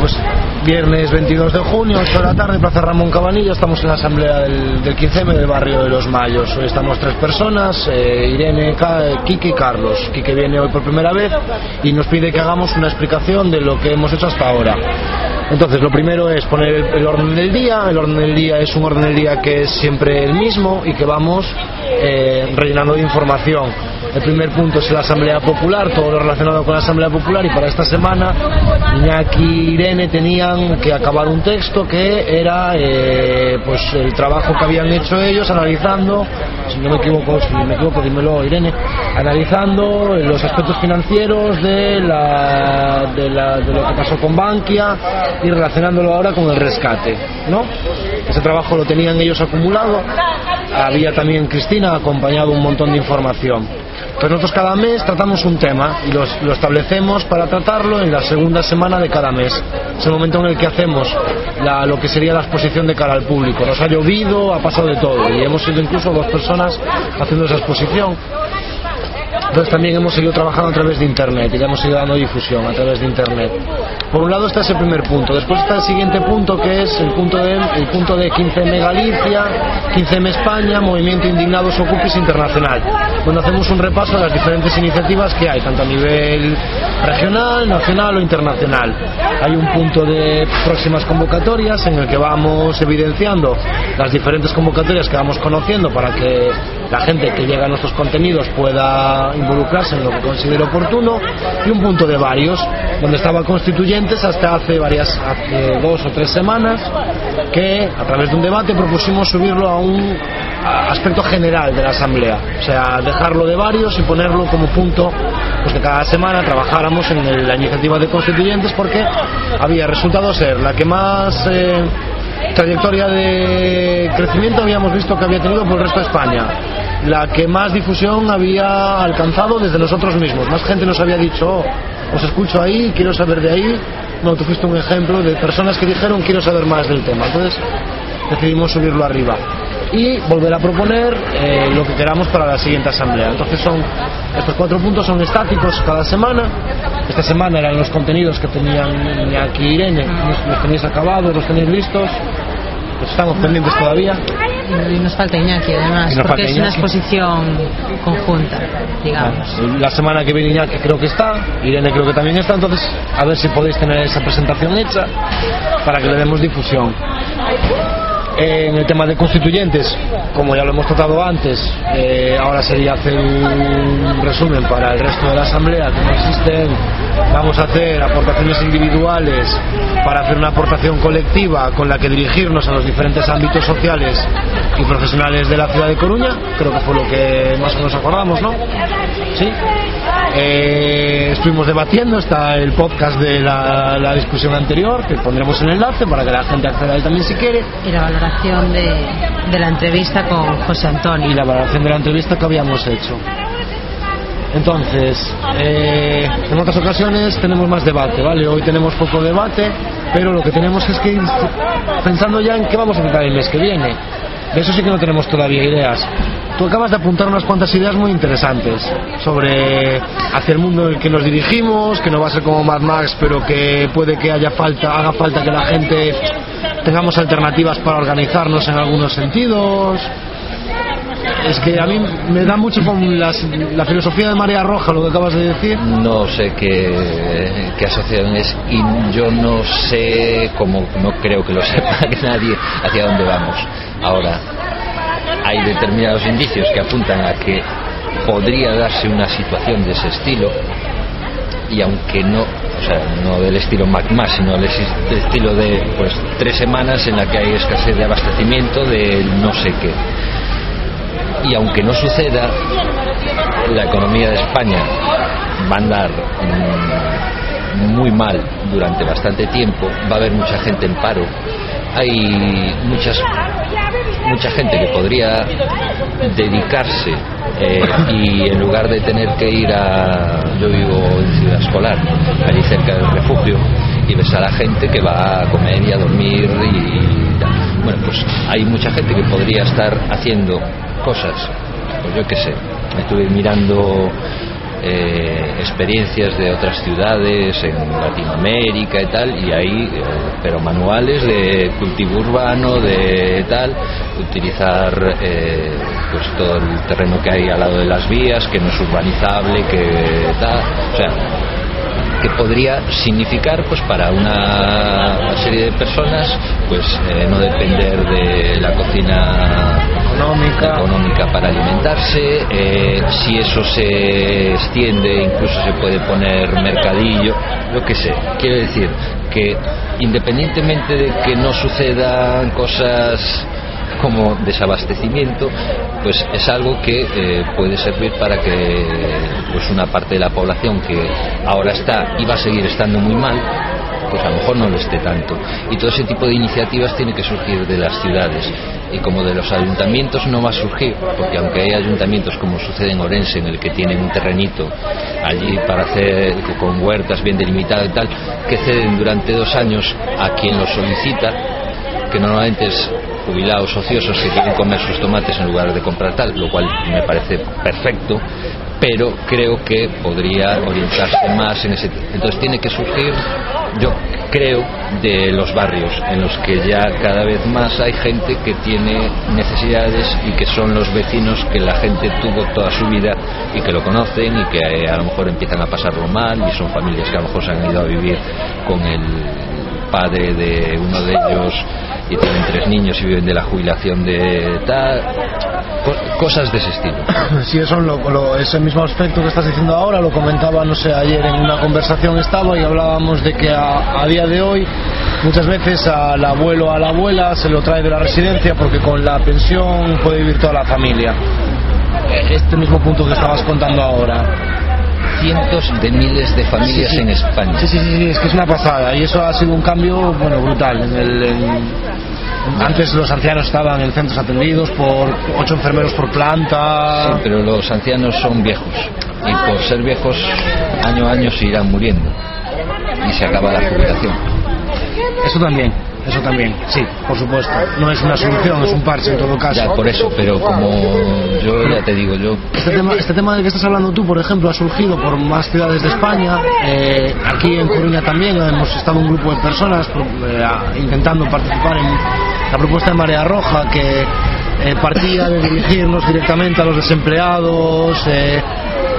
pues viernes 22 de junio, 8 de la tarde, Plaza Ramón Cabanilla, estamos en la asamblea del, del 15M del barrio de Los Mayos. Hoy estamos tres personas, eh, Irene, Ka- Quique y Carlos. Quique viene hoy por primera vez y nos pide que hagamos una explicación de lo que hemos hecho hasta ahora. Entonces, lo primero es poner el, el orden del día. El orden del día es un orden del día que es siempre el mismo y que vamos eh, rellenando de información. El primer punto es la Asamblea Popular, todo lo relacionado con la Asamblea Popular y para esta semana Iñaki y Irene tenían que acabar un texto que era eh, pues el trabajo que habían hecho ellos analizando, si no me equivoco, si me equivoco dímelo Irene, analizando los aspectos financieros de, la, de, la- de lo que pasó con Bankia y relacionándolo ahora con el rescate, ¿no? Ese trabajo lo tenían ellos acumulado, había también Cristina acompañado un montón de información. Pues nosotros cada mes tratamos un tema y lo establecemos para tratarlo en la segunda semana de cada mes. Es el momento en el que hacemos la- lo que sería la exposición de cara al público. Nos ha llovido, ha pasado de todo y hemos sido incluso dos personas haciendo esa exposición. Entonces también hemos seguido trabajando a través de Internet y hemos seguido dando difusión a través de Internet. Por un lado está ese primer punto, después está el siguiente punto que es el punto de, el punto de 15M Galicia, 15M España, Movimiento Indignados Ocupis Internacional, donde hacemos un repaso de las diferentes iniciativas que hay, tanto a nivel regional, nacional o internacional. Hay un punto de próximas convocatorias en el que vamos evidenciando las diferentes convocatorias que vamos conociendo para que la gente que llega a nuestros contenidos pueda involucrarse en lo que considere oportuno y un punto de varios donde estaba constituyentes hasta hace varias dos o tres semanas que a través de un debate propusimos subirlo a un aspecto general de la asamblea. O sea dejarlo de varios y ponerlo como punto pues que cada semana trabajáramos en la iniciativa de constituyentes porque había resultado ser la que más eh, trayectoria de crecimiento habíamos visto que había tenido por el resto de España, la que más difusión había alcanzado desde nosotros mismos. Más gente nos había dicho, "Oh, os escucho ahí, quiero saber de ahí. No, tú fuiste un ejemplo de personas que dijeron, quiero saber más del tema. Entonces decidimos subirlo arriba y volver a proponer eh, lo que queramos para la siguiente asamblea. Entonces son estos cuatro puntos son estáticos cada semana. Esta semana eran los contenidos que tenían aquí Irene, los, los tenéis acabados, los tenéis listos. Pues estamos pendientes todavía. Y nos falta Iñaki, además, porque es una exposición conjunta, digamos. La semana que viene Iñaki creo que está, Irene creo que también está, entonces a ver si podéis tener esa presentación hecha para que le demos difusión. En el tema de constituyentes, como ya lo hemos tratado antes, eh, ahora sería hacer un resumen para el resto de la asamblea que no existen. Vamos a hacer aportaciones individuales para hacer una aportación colectiva con la que dirigirnos a los diferentes ámbitos sociales y profesionales de la ciudad de Coruña. Creo que fue lo que más o menos acordamos, ¿no? Sí. Eh, estuvimos debatiendo, está el podcast de la, discusión anterior, que pondremos el enlace para que la gente acceda a él también si quiere. Valoración de, de la entrevista con José Antonio. y la valoración de la entrevista que habíamos hecho. Entonces, eh, en otras ocasiones tenemos más debate, ¿vale? Hoy tenemos poco debate, pero lo que tenemos es que pensando ya en qué vamos a tratar el mes que viene. De eso sí que no tenemos todavía ideas. Tú acabas de apuntar unas cuantas ideas muy interesantes sobre hacia el mundo en el que nos dirigimos, que no va a ser como Mad Max, pero que puede que haya falta, haga falta que la gente tengamos alternativas para organizarnos en algunos sentidos. Es que a mí me da mucho con la filosofía de Marea Roja lo que acabas de decir. No sé qué, qué asociación es y yo no sé, como no creo que lo sepa que nadie, hacia dónde vamos. Ahora, hay determinados indicios que apuntan a que podría darse una situación de ese estilo y aunque no, o sea, no del estilo MacMás, sino del estilo de pues tres semanas en la que hay escasez de abastecimiento de no sé qué. Y aunque no suceda, la economía de España va a andar mm, muy mal durante bastante tiempo, va a haber mucha gente en paro, hay muchas mucha gente que podría dedicarse eh, y en lugar de tener que ir a yo vivo en Ciudad Escolar allí cerca del refugio y ves a la gente que va a comer y a dormir y bueno pues hay mucha gente que podría estar haciendo cosas pues yo qué sé estuve mirando eh, experiencias de otras ciudades en Latinoamérica y tal, y ahí, eh, pero manuales de cultivo urbano, de tal, utilizar eh, pues todo el terreno que hay al lado de las vías, que no es urbanizable, que tal, o sea, que podría significar pues para una serie de personas pues eh, no depender de la cocina económica, para alimentarse eh, si eso se extiende incluso se puede poner mercadillo lo que sé quiero decir que independientemente de que no sucedan cosas como desabastecimiento, pues es algo que eh, puede servir para que pues una parte de la población que ahora está y va a seguir estando muy mal, pues a lo mejor no lo esté tanto. Y todo ese tipo de iniciativas tiene que surgir de las ciudades. Y como de los ayuntamientos no va a surgir, porque aunque hay ayuntamientos como sucede en Orense, en el que tienen un terrenito allí para hacer con huertas bien delimitado y tal, que ceden durante dos años a quien lo solicita, que normalmente es jubilados ociosos que quieren comer sus tomates en lugar de comprar tal, lo cual me parece perfecto, pero creo que podría orientarse más en ese. Entonces tiene que surgir, yo creo, de los barrios en los que ya cada vez más hay gente que tiene necesidades y que son los vecinos que la gente tuvo toda su vida y que lo conocen y que eh, a lo mejor empiezan a pasarlo mal y son familias que a lo mejor se han ido a vivir con el padre de uno de ellos y tienen tres niños y viven de la jubilación de tal cosas de ese estilo. Sí eso lo, ese mismo aspecto que estás diciendo ahora lo comentaba no sé ayer en una conversación estaba y hablábamos de que a, día de hoy muchas veces al abuelo o a la abuela se lo trae de la residencia porque con la pensión puede vivir toda la familia. Este mismo punto que estabas contando ahora cientos de miles de familias en España. Sí, sí, sí, es que es una pasada y eso ha sido un cambio bueno brutal. En el, Antes los ancianos estaban en centros atendidos por ocho enfermeros por planta. Sí, pero los ancianos son viejos y por ser viejos año a año se irán muriendo y se acaba la jubilación. Eso también. Eso también, sí, por supuesto. No es una solución, es un parche en todo caso. Ya, por eso, pero como yo ya te digo, yo... Este tema, este tema del que estás hablando tú, por ejemplo, ha surgido por más ciudades de España. Eh, aquí en Coruña también hemos estado un grupo de personas eh, intentando participar en la propuesta de Marea Roja que eh, partía de dirigirnos directamente a los desempleados,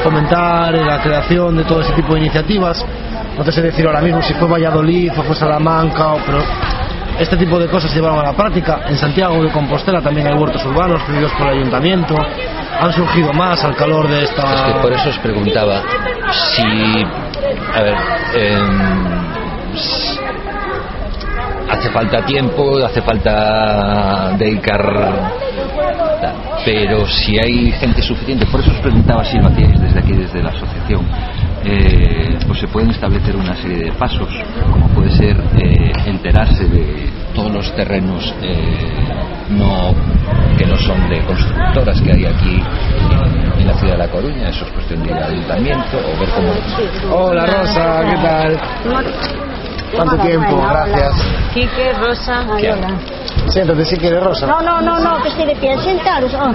fomentar la creación de todo ese tipo de iniciativas. No te sé decir ahora mismo si fue Valladolid o fue Salamanca, o, pero este tipo de cosas se llevaron a la práctica. En Santiago de Compostela también hay huertos urbanos pedidos por el ayuntamiento. Han surgido más al calor de esta. Es que por eso os preguntaba si. A ver. Em, hace falta tiempo, hace falta dedicar. Pero si hay gente suficiente, por eso os preguntaba si lo hacíais desde aquí, desde la asociación eh, pues se pueden establecer una serie de pasos, como puede ser eh, enterarse de todos los terrenos eh, no, que no son de constructoras que hay aquí en, la ciudad de La Coruña, eso es cuestión de ir al ayuntamiento o ver cómo... Hola Rosa, ¿qué tal? ¿Cuánto tiempo? Gracias. Quique, Rosa, hola. Siéntate si quieres, Rosa. No, no, no, no, que estoy de pie. Sentaros. Oh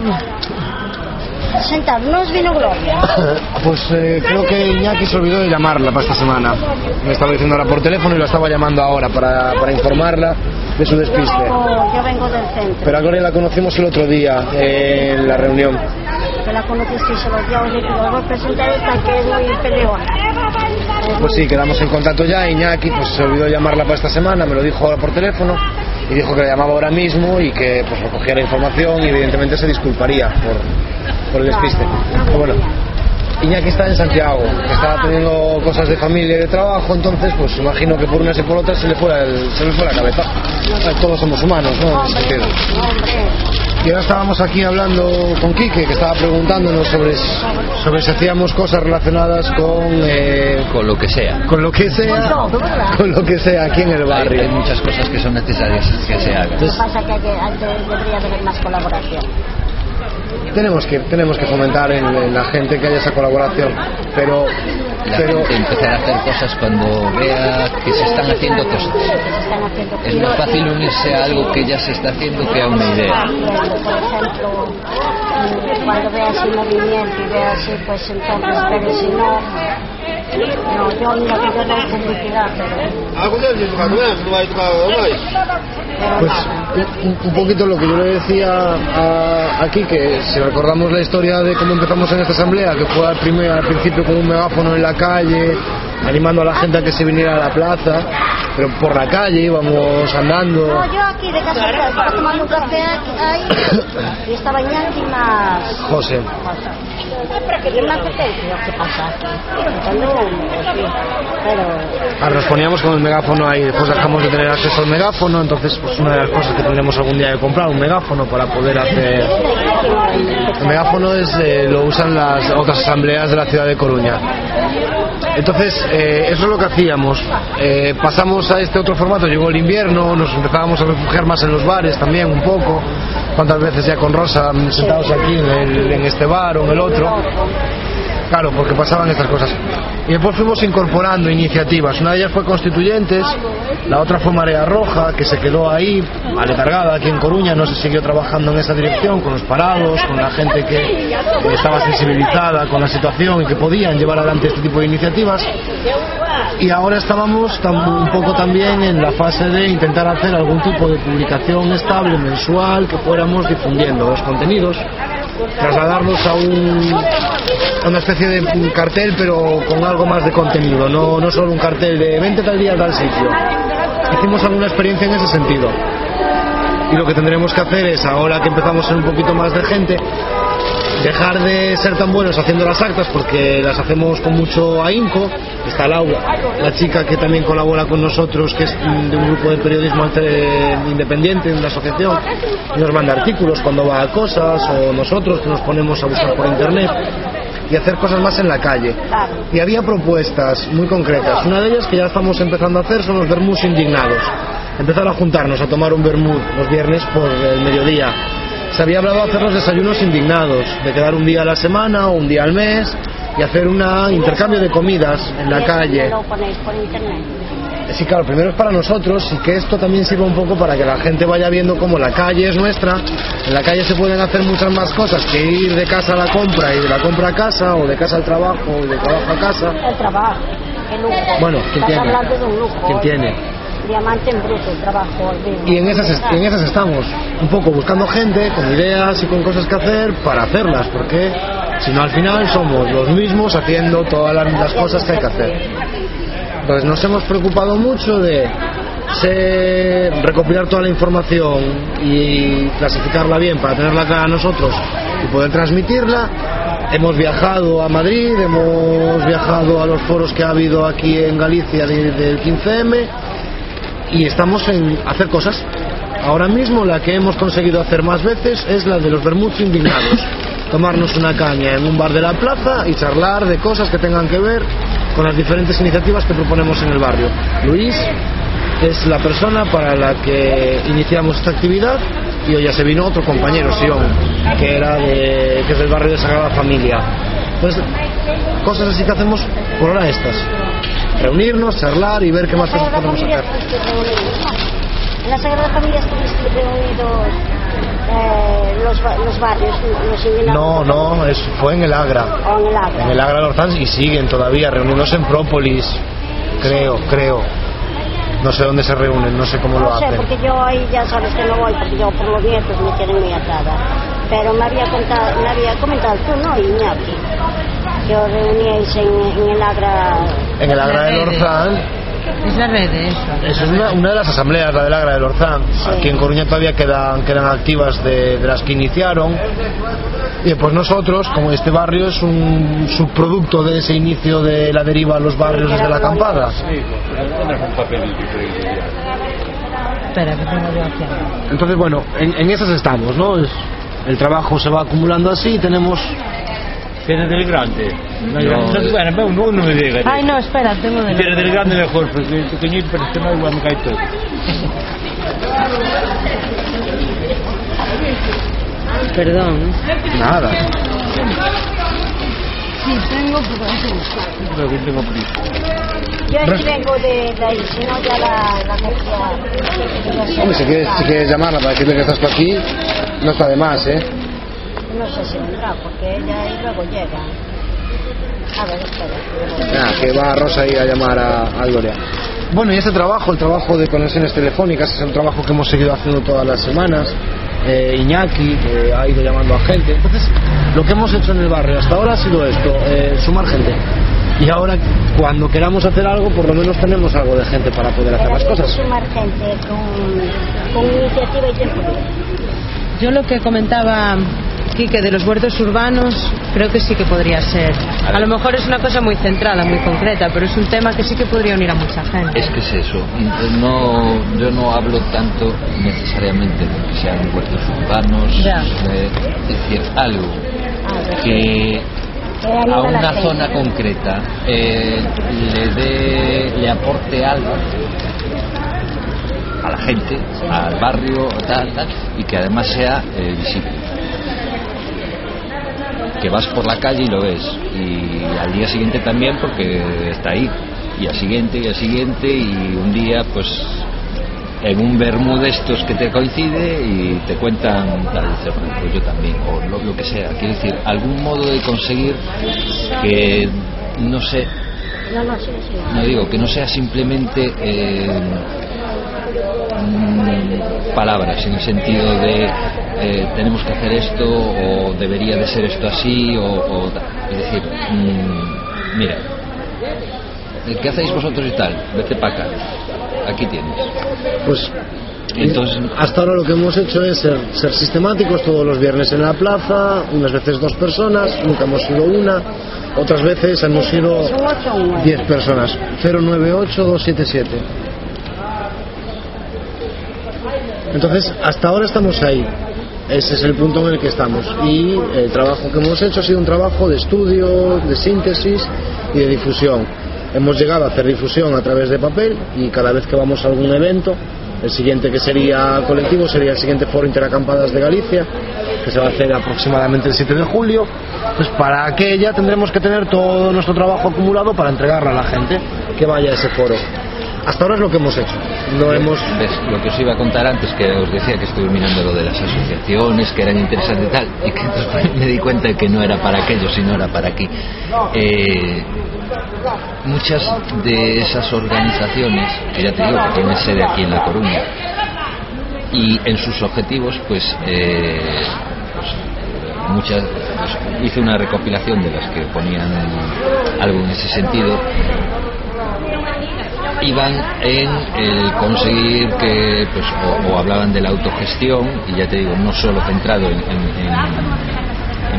sentarnos vino Gloria. Pues eh, creo que Iñaki se olvidó de llamarla para esta semana. Me estaba diciendo ahora por teléfono y la estaba llamando ahora para, para informarla de su despiste. yo vengo del centro. Pero a Gloria la conocimos el otro día en la reunión. Que la conociste solo ya os voy a presentar esta que es muy peleona. Pues sí, quedamos en contacto ya. Iñaki pues, se olvidó llamarla para esta semana, me lo dijo ahora por teléfono y dijo que la llamaba ahora mismo y que pues recogía la información y evidentemente se disculparía por, por el despiste. Pero bueno, Iñaki está en Santiago, estaba teniendo cosas de familia y de trabajo, entonces pues imagino que por unas y por otras se le fuera, el, se le fue la cabeza. Todos somos humanos, ¿no? Y ahora estábamos aquí hablando con Quique, que estaba preguntándonos sobre, sobre si hacíamos cosas relacionadas con... Eh, con lo que sea. Con lo que sea. Con lo que sea aquí en el barrio. Hay, muchas cosas que son necesarias que se hagan. Lo que pasa es que, debería haber más colaboración tenemos que tenemos que fomentar en, la gente que haya esa colaboración pero la Pero- gente empezar a hacer cosas cuando vea que se están haciendo cosas. Es más fácil unirse a algo que ya se está haciendo que a una idea. haciendo, por ejemplo, mm, cuando ve así movimiento y ve así, pues entonces, pero si no, no, yo mira que yo doy publicidad, pero, pero Pues nada. un, un poquito lo que yo le decía a- aquí, que si recordamos la historia de cómo empezamos en esta asamblea, que fue al, primer, al principio con un megáfono en la calle, animando a la gente a que se viniera a la plaza, pero por la calle íbamos andando. No, yo aquí de casa estaba tomando un café aquí, ahí y estaba Iñaki más... José, Y apeteció, ¿qué pasa ahora nos poníamos con el megáfono ahí, después dejamos de tener acceso al megáfono, entonces pues una de las cosas que tendremos algún día que comprar, un megáfono para poder hacer... El megáfono es, eh, lo usan las otras asambleas de la ciudad de Coruña. Entonces, eh, eso es lo que hacíamos. Eh, pasamos a este otro formato, llegó el invierno, nos empezábamos a refugiar más en los bares también un poco. Cuántas veces ya con Rosa mm, sentados aquí en, el- en este bar o en el otro. Claro, porque pasaban estas cosas. Y después fuimos incorporando iniciativas. Una de ellas fue Constituyentes, la otra fue Marea Roja, que se quedó ahí, aletargada aquí en Coruña, no se siguió trabajando en esa dirección, con los parados, con la gente que estaba sensibilizada con la situación y que podían llevar adelante este tipo de iniciativas. Y ahora estábamos un poco también en la fase de intentar hacer algún tipo de publicación estable, mensual, que fuéramos difundiendo los contenidos, trasladarlos a, un, a una especie de cartel, pero con algo más de contenido, no, no solo un cartel de vente tal día tal sitio. Hicimos alguna experiencia en ese sentido. Y lo que tendremos que hacer es, ahora que empezamos a ser un poquito más de gente, dejar de ser tan buenos haciendo las actas porque las hacemos con mucho ahínco. Está Laura, la chica que también colabora con nosotros, que es de un grupo de periodismo independiente, de una asociación, y nos manda artículos cuando va a cosas, o nosotros que nos ponemos a buscar por internet y hacer cosas más en la calle. Y había propuestas muy concretas. Una de ellas que ya estamos empezando a hacer son los vermús indignados. Empezar a juntarnos a tomar un vermut los viernes por el mediodía. Se había hablado de hacer los desayunos indignados, de quedar un día a la semana o un día al mes y hacer un intercambio de comidas en la calle. Lo ponéis por internet. Sí, claro, primero es para nosotros y que esto también sirva un poco para que la gente vaya viendo cómo la calle es nuestra. En la calle se pueden hacer muchas más cosas que ir de casa a la compra y de la compra a casa o de casa al trabajo o de trabajo a casa. El trabajo, el lujo. Bueno, ¿quién Estás tiene? de un lujo. ¿Quién oye. tiene? Diamante en bruto, trabajo. Y en esas, estamos, un poco buscando gente con ideas y con cosas que hacer para hacerlas, porque si no al final somos los mismos haciendo todas las, cosas que hay que hacer. Entonces nos hemos preocupado mucho de recopilar toda la información y clasificarla bien para tenerla clara nosotros y poder transmitirla. Hemos viajado a Madrid, hemos viajado a los foros que ha habido aquí en Galicia de- del 15M y estamos en hacer cosas. Ahora mismo la que hemos conseguido hacer más veces es la de los vermuts indignados. Tomarnos una caña en un bar de la plaza y charlar de cosas que tengan que ver con las diferentes iniciativas que proponemos en el barrio. Luis es la persona para la que iniciamos esta actividad y hoy ya se vino otro compañero, Sion, que, era de, que es del barrio de Sagrada Familia. Entonces, cosas así que hacemos por ahora estas. Reunirnos, charlar y ver qué más cosas podemos hacer. ¿no? En la Sagrada Familia estuviste reunidos eh, los, los barrios, los. No, no, es, fue en el Agra. O en el Agra. En el Agra de Lorzán y siguen todavía reunidos en Própolis, creo, creo. No sé dónde se reúnen, no sé cómo lo No sé, hacen. porque yo ahí ya sabes que no voy, porque yo por los nietos me tienen muy atada. Pero me había, contado, me había comentado tú, ¿no? Iñaki, que os reuníais en, en el Agra. En el Agra de Lorzán, Es la red de eso. eso es una, una de las asambleas, la del Agra de Lorzán. Sí. Aquí en Coruña todavía quedan, quedan activas de, de las que iniciaron. Y pues nosotros, como este barrio es un subproducto de ese inicio de la deriva a los barrios desde la acampada. Espera, que tengo yo aquí. Entonces, bueno, en, en esas estamos, ¿no? Es- el trabajo se va acumulando así y tenemos Tiene del grande. No. No, bueno, no, no me digas. Ay, no, espera, tengo de Tiene del grande mejor, porque el parece que no igual me cae todo. Perdón. nada. Sí, tengo, Creo que tengo prisa. Yo que vengo de, de ahí, si no ya la, la. Hombre, si quieres, si quieres llamarla para decirle que estás tú aquí, no está de más, ¿eh? No sé si vendrá, porque ella ahí luego llega. A ver, espera. Ah, que va Rosa ahí a llamar a, a Gloria. Bueno, y este trabajo, el trabajo de conexiones telefónicas, es el trabajo que hemos seguido haciendo todas las semanas. Eh, Iñaki eh, ha ido llamando a gente. Entonces, lo que hemos hecho en el barrio hasta ahora ha sido esto, eh, sumar gente. Y ahora, cuando queramos hacer algo, por lo menos tenemos algo de gente para poder hacer las cosas. sumar gente con, con iniciativa y tiempo. Yo lo que comentaba Quique de los huertos urbanos, creo que sí que podría ser. A lo mejor es una cosa muy centrada, muy concreta, pero es un tema que sí que podría unir a mucha gente. Es que es eso. No, yo no hablo tanto necesariamente de que sean huertos urbanos, eh, es decir, algo A que a a una zona concreta eh, le dé, le aporte algo a la gente, al barrio, tal, tal, y que además sea eh, visible. Que vas por la calle y lo ves, y al día siguiente también porque está ahí, y al siguiente, y al siguiente, y un día pues en un vermú de estos que te coincide y te cuentan tal, "Pues, yo también, o lo, lo que sea. Quiero decir, algún modo de conseguir que no sé, No, digo que no sea simplemente eh, palabras en el sentido de eh, tenemos que hacer esto o debería de ser esto así o, o da- es decir mm, mira eh, ¿qué hacéis vosotros y tal? vete para acá aquí tienes Pues entonces hasta ahora lo que hemos hecho es ser, ser sistemáticos todos los viernes en la plaza, unas veces dos personas, nunca hemos sido una, otras veces hemos sido Son ocho o nueve. 10 personas. 098-277. Entonces, hasta ahora estamos ahí. Ese es el punto en el que estamos. Y el trabajo que hemos hecho ha sido un trabajo de estudio, de síntesis y de difusión. Hemos llegado a hacer difusión a través de papel y cada vez que vamos a algún evento, el siguiente que sería colectivo sería el siguiente foro Interacampadas de Galicia, que se va a hacer aproximadamente el 7 de julio. Pues para aquella tendremos que tener todo nuestro trabajo acumulado para entregarlo a la gente que vaya a ese foro. Hasta ahora es lo que hemos hecho. No hemos. Lo que os iba a contar antes, que os decía que estuve mirando lo de las asociaciones, que eran interesantes y tal, y que después me di cuenta de que no era para aquello, sino era para aquí. Eh, muchas de esas organizaciones, que ya te digo que tienen sede aquí en La Coruña, y en sus objetivos, pues, eh, pues, muchas, pues, hice una recopilación de las que ponían algo en ese sentido iban en el conseguir que pues o, hablaban de la autogestión y ya te digo no solo centrado en,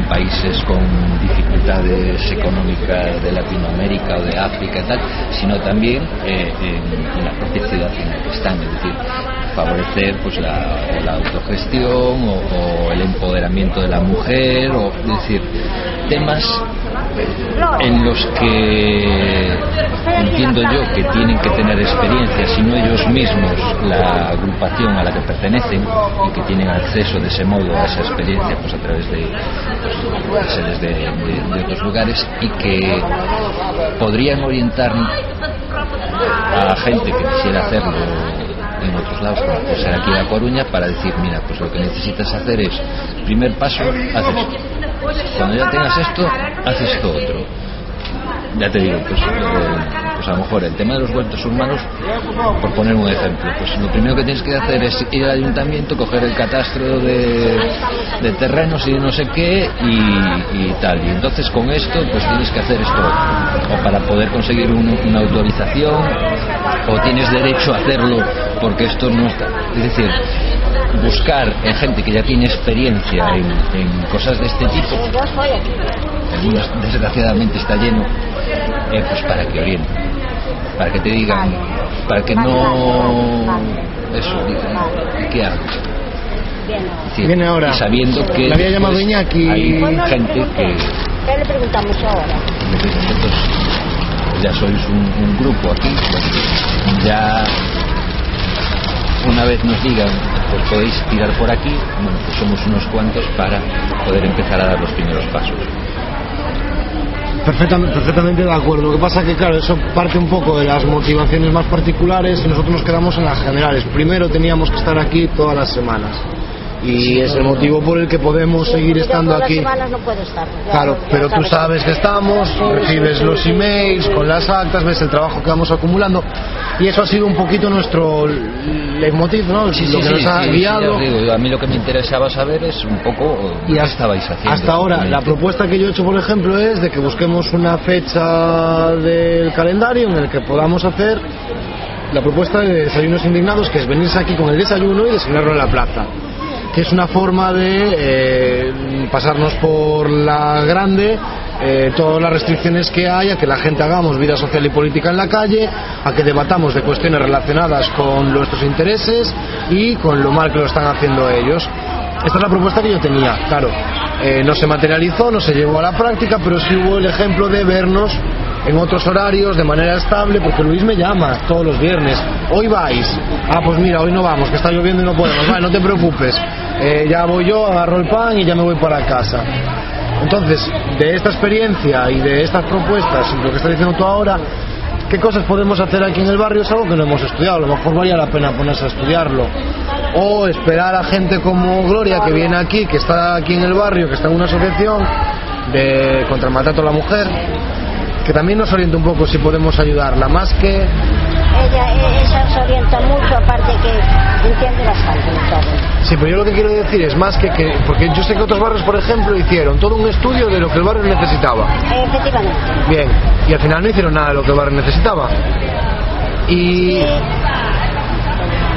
países con dificultades económicas de Latinoamérica o de África tal sino también eh, en, en la propia en la que están. Es decir favorecer pues la, autogestión o, el empoderamiento de la mujer o es decir temas en los que entiendo yo que tienen que tener experiencia, si no ellos mismos, la agrupación a la que pertenecen y que tienen acceso de ese modo a esa experiencia pues a través de, pues, de sedes de, de- de otros lugares y que podrían orientar a gente que quisiera hacerlo en otros lados, como puede ser aquí La Coruña, para decir, mira, pues lo que necesitas hacer es, primer paso, haces. Cuando ya tengas esto, haces esto otro. Ya te digo, pues, eh, a lo mejor el tema de los huertos urbanos, por poner un ejemplo, pues lo primero que tienes que hacer es ir al ayuntamiento, coger el catastro de, de terrenos y de no sé qué y, tal. Y entonces con esto, pues tienes que hacer esto. O para poder conseguir un- una autorización, o tienes derecho a hacerlo porque esto no está. Es decir, buscar en gente que ya tiene experiencia en, cosas de este tipo, algunos desgraciadamente está lleno, eh, pues para que orienten, para que te digan, para que no eso, digan, ¿y qué hago? Viene ahora. Y sabiendo que Le había llamado pues, Iñaki. hay gente que. ¿Qué le preguntamos ahora? ya sois un, un grupo aquí, ya una vez nos digan, pues podéis tirar por aquí, bueno, pues somos unos cuantos para poder empezar a dar los primeros pasos. Perfectamente, de acuerdo. Lo que pasa que, claro, eso parte un poco de las motivaciones más particulares y nosotros nos quedamos en las generales. Primero teníamos que estar aquí todas las semanas. Y es el motivo por el que podemos seguir estando aquí. las semanas no puedo estar. ya Claro, pero tú sabes que estamos, recibes los emails con las actas, ves el trabajo que vamos acumulando y eso ha sido un poquito nuestro leitmotiv, ¿no? Sí, lo sí, que sí, nos ha sí, sí, guiado. digo, a mí lo que me interesaba saber es un poco Y qué hasta, estabais haciendo. hasta ahora, la propuesta que yo he hecho, por ejemplo, es de que busquemos una fecha del calendario en el que podamos hacer la propuesta de desayunos indignados, que es venirse aquí con el desayuno y desayunarlo en la plaza. Que es una forma de eh, pasarnos por la grande eh, todas las restricciones que hay, a que la gente hagamos vida social y política en la calle, a que debatamos de cuestiones relacionadas con nuestros intereses y con lo mal que lo están haciendo ellos. Esta es la propuesta que yo tenía, claro. eh, no se materializó, no se llevó a la práctica, pero sí hubo el ejemplo de vernos en otros horarios de manera estable, porque Luis me llama todos los viernes. Hoy vais. Ah, pues mira, hoy no vamos, que está lloviendo y no podemos. Vale, no te preocupes. Eh, ya voy yo, agarro el pan y ya me voy para casa. Entonces, de esta experiencia y de estas propuestas, lo que estás diciendo tú ahora, ¿qué cosas podemos hacer aquí en el barrio? Es algo que no hemos estudiado, a lo mejor valía la pena ponerse a estudiarlo. O esperar a gente como Gloria, que viene aquí, que está aquí en el barrio, que está en una asociación de contra el maltrato a la mujer, que también nos oriente un poco si podemos ayudarla, más que Ella, ella se orienta mucho, aparte que entiende bastante todo. Sí, pero yo lo que quiero decir es más que, que porque yo sé que otros barrios, por ejemplo, hicieron todo un estudio de lo que el barrio necesitaba. Efectivamente. Bien, y al final no hicieron nada de lo que el barrio necesitaba. Y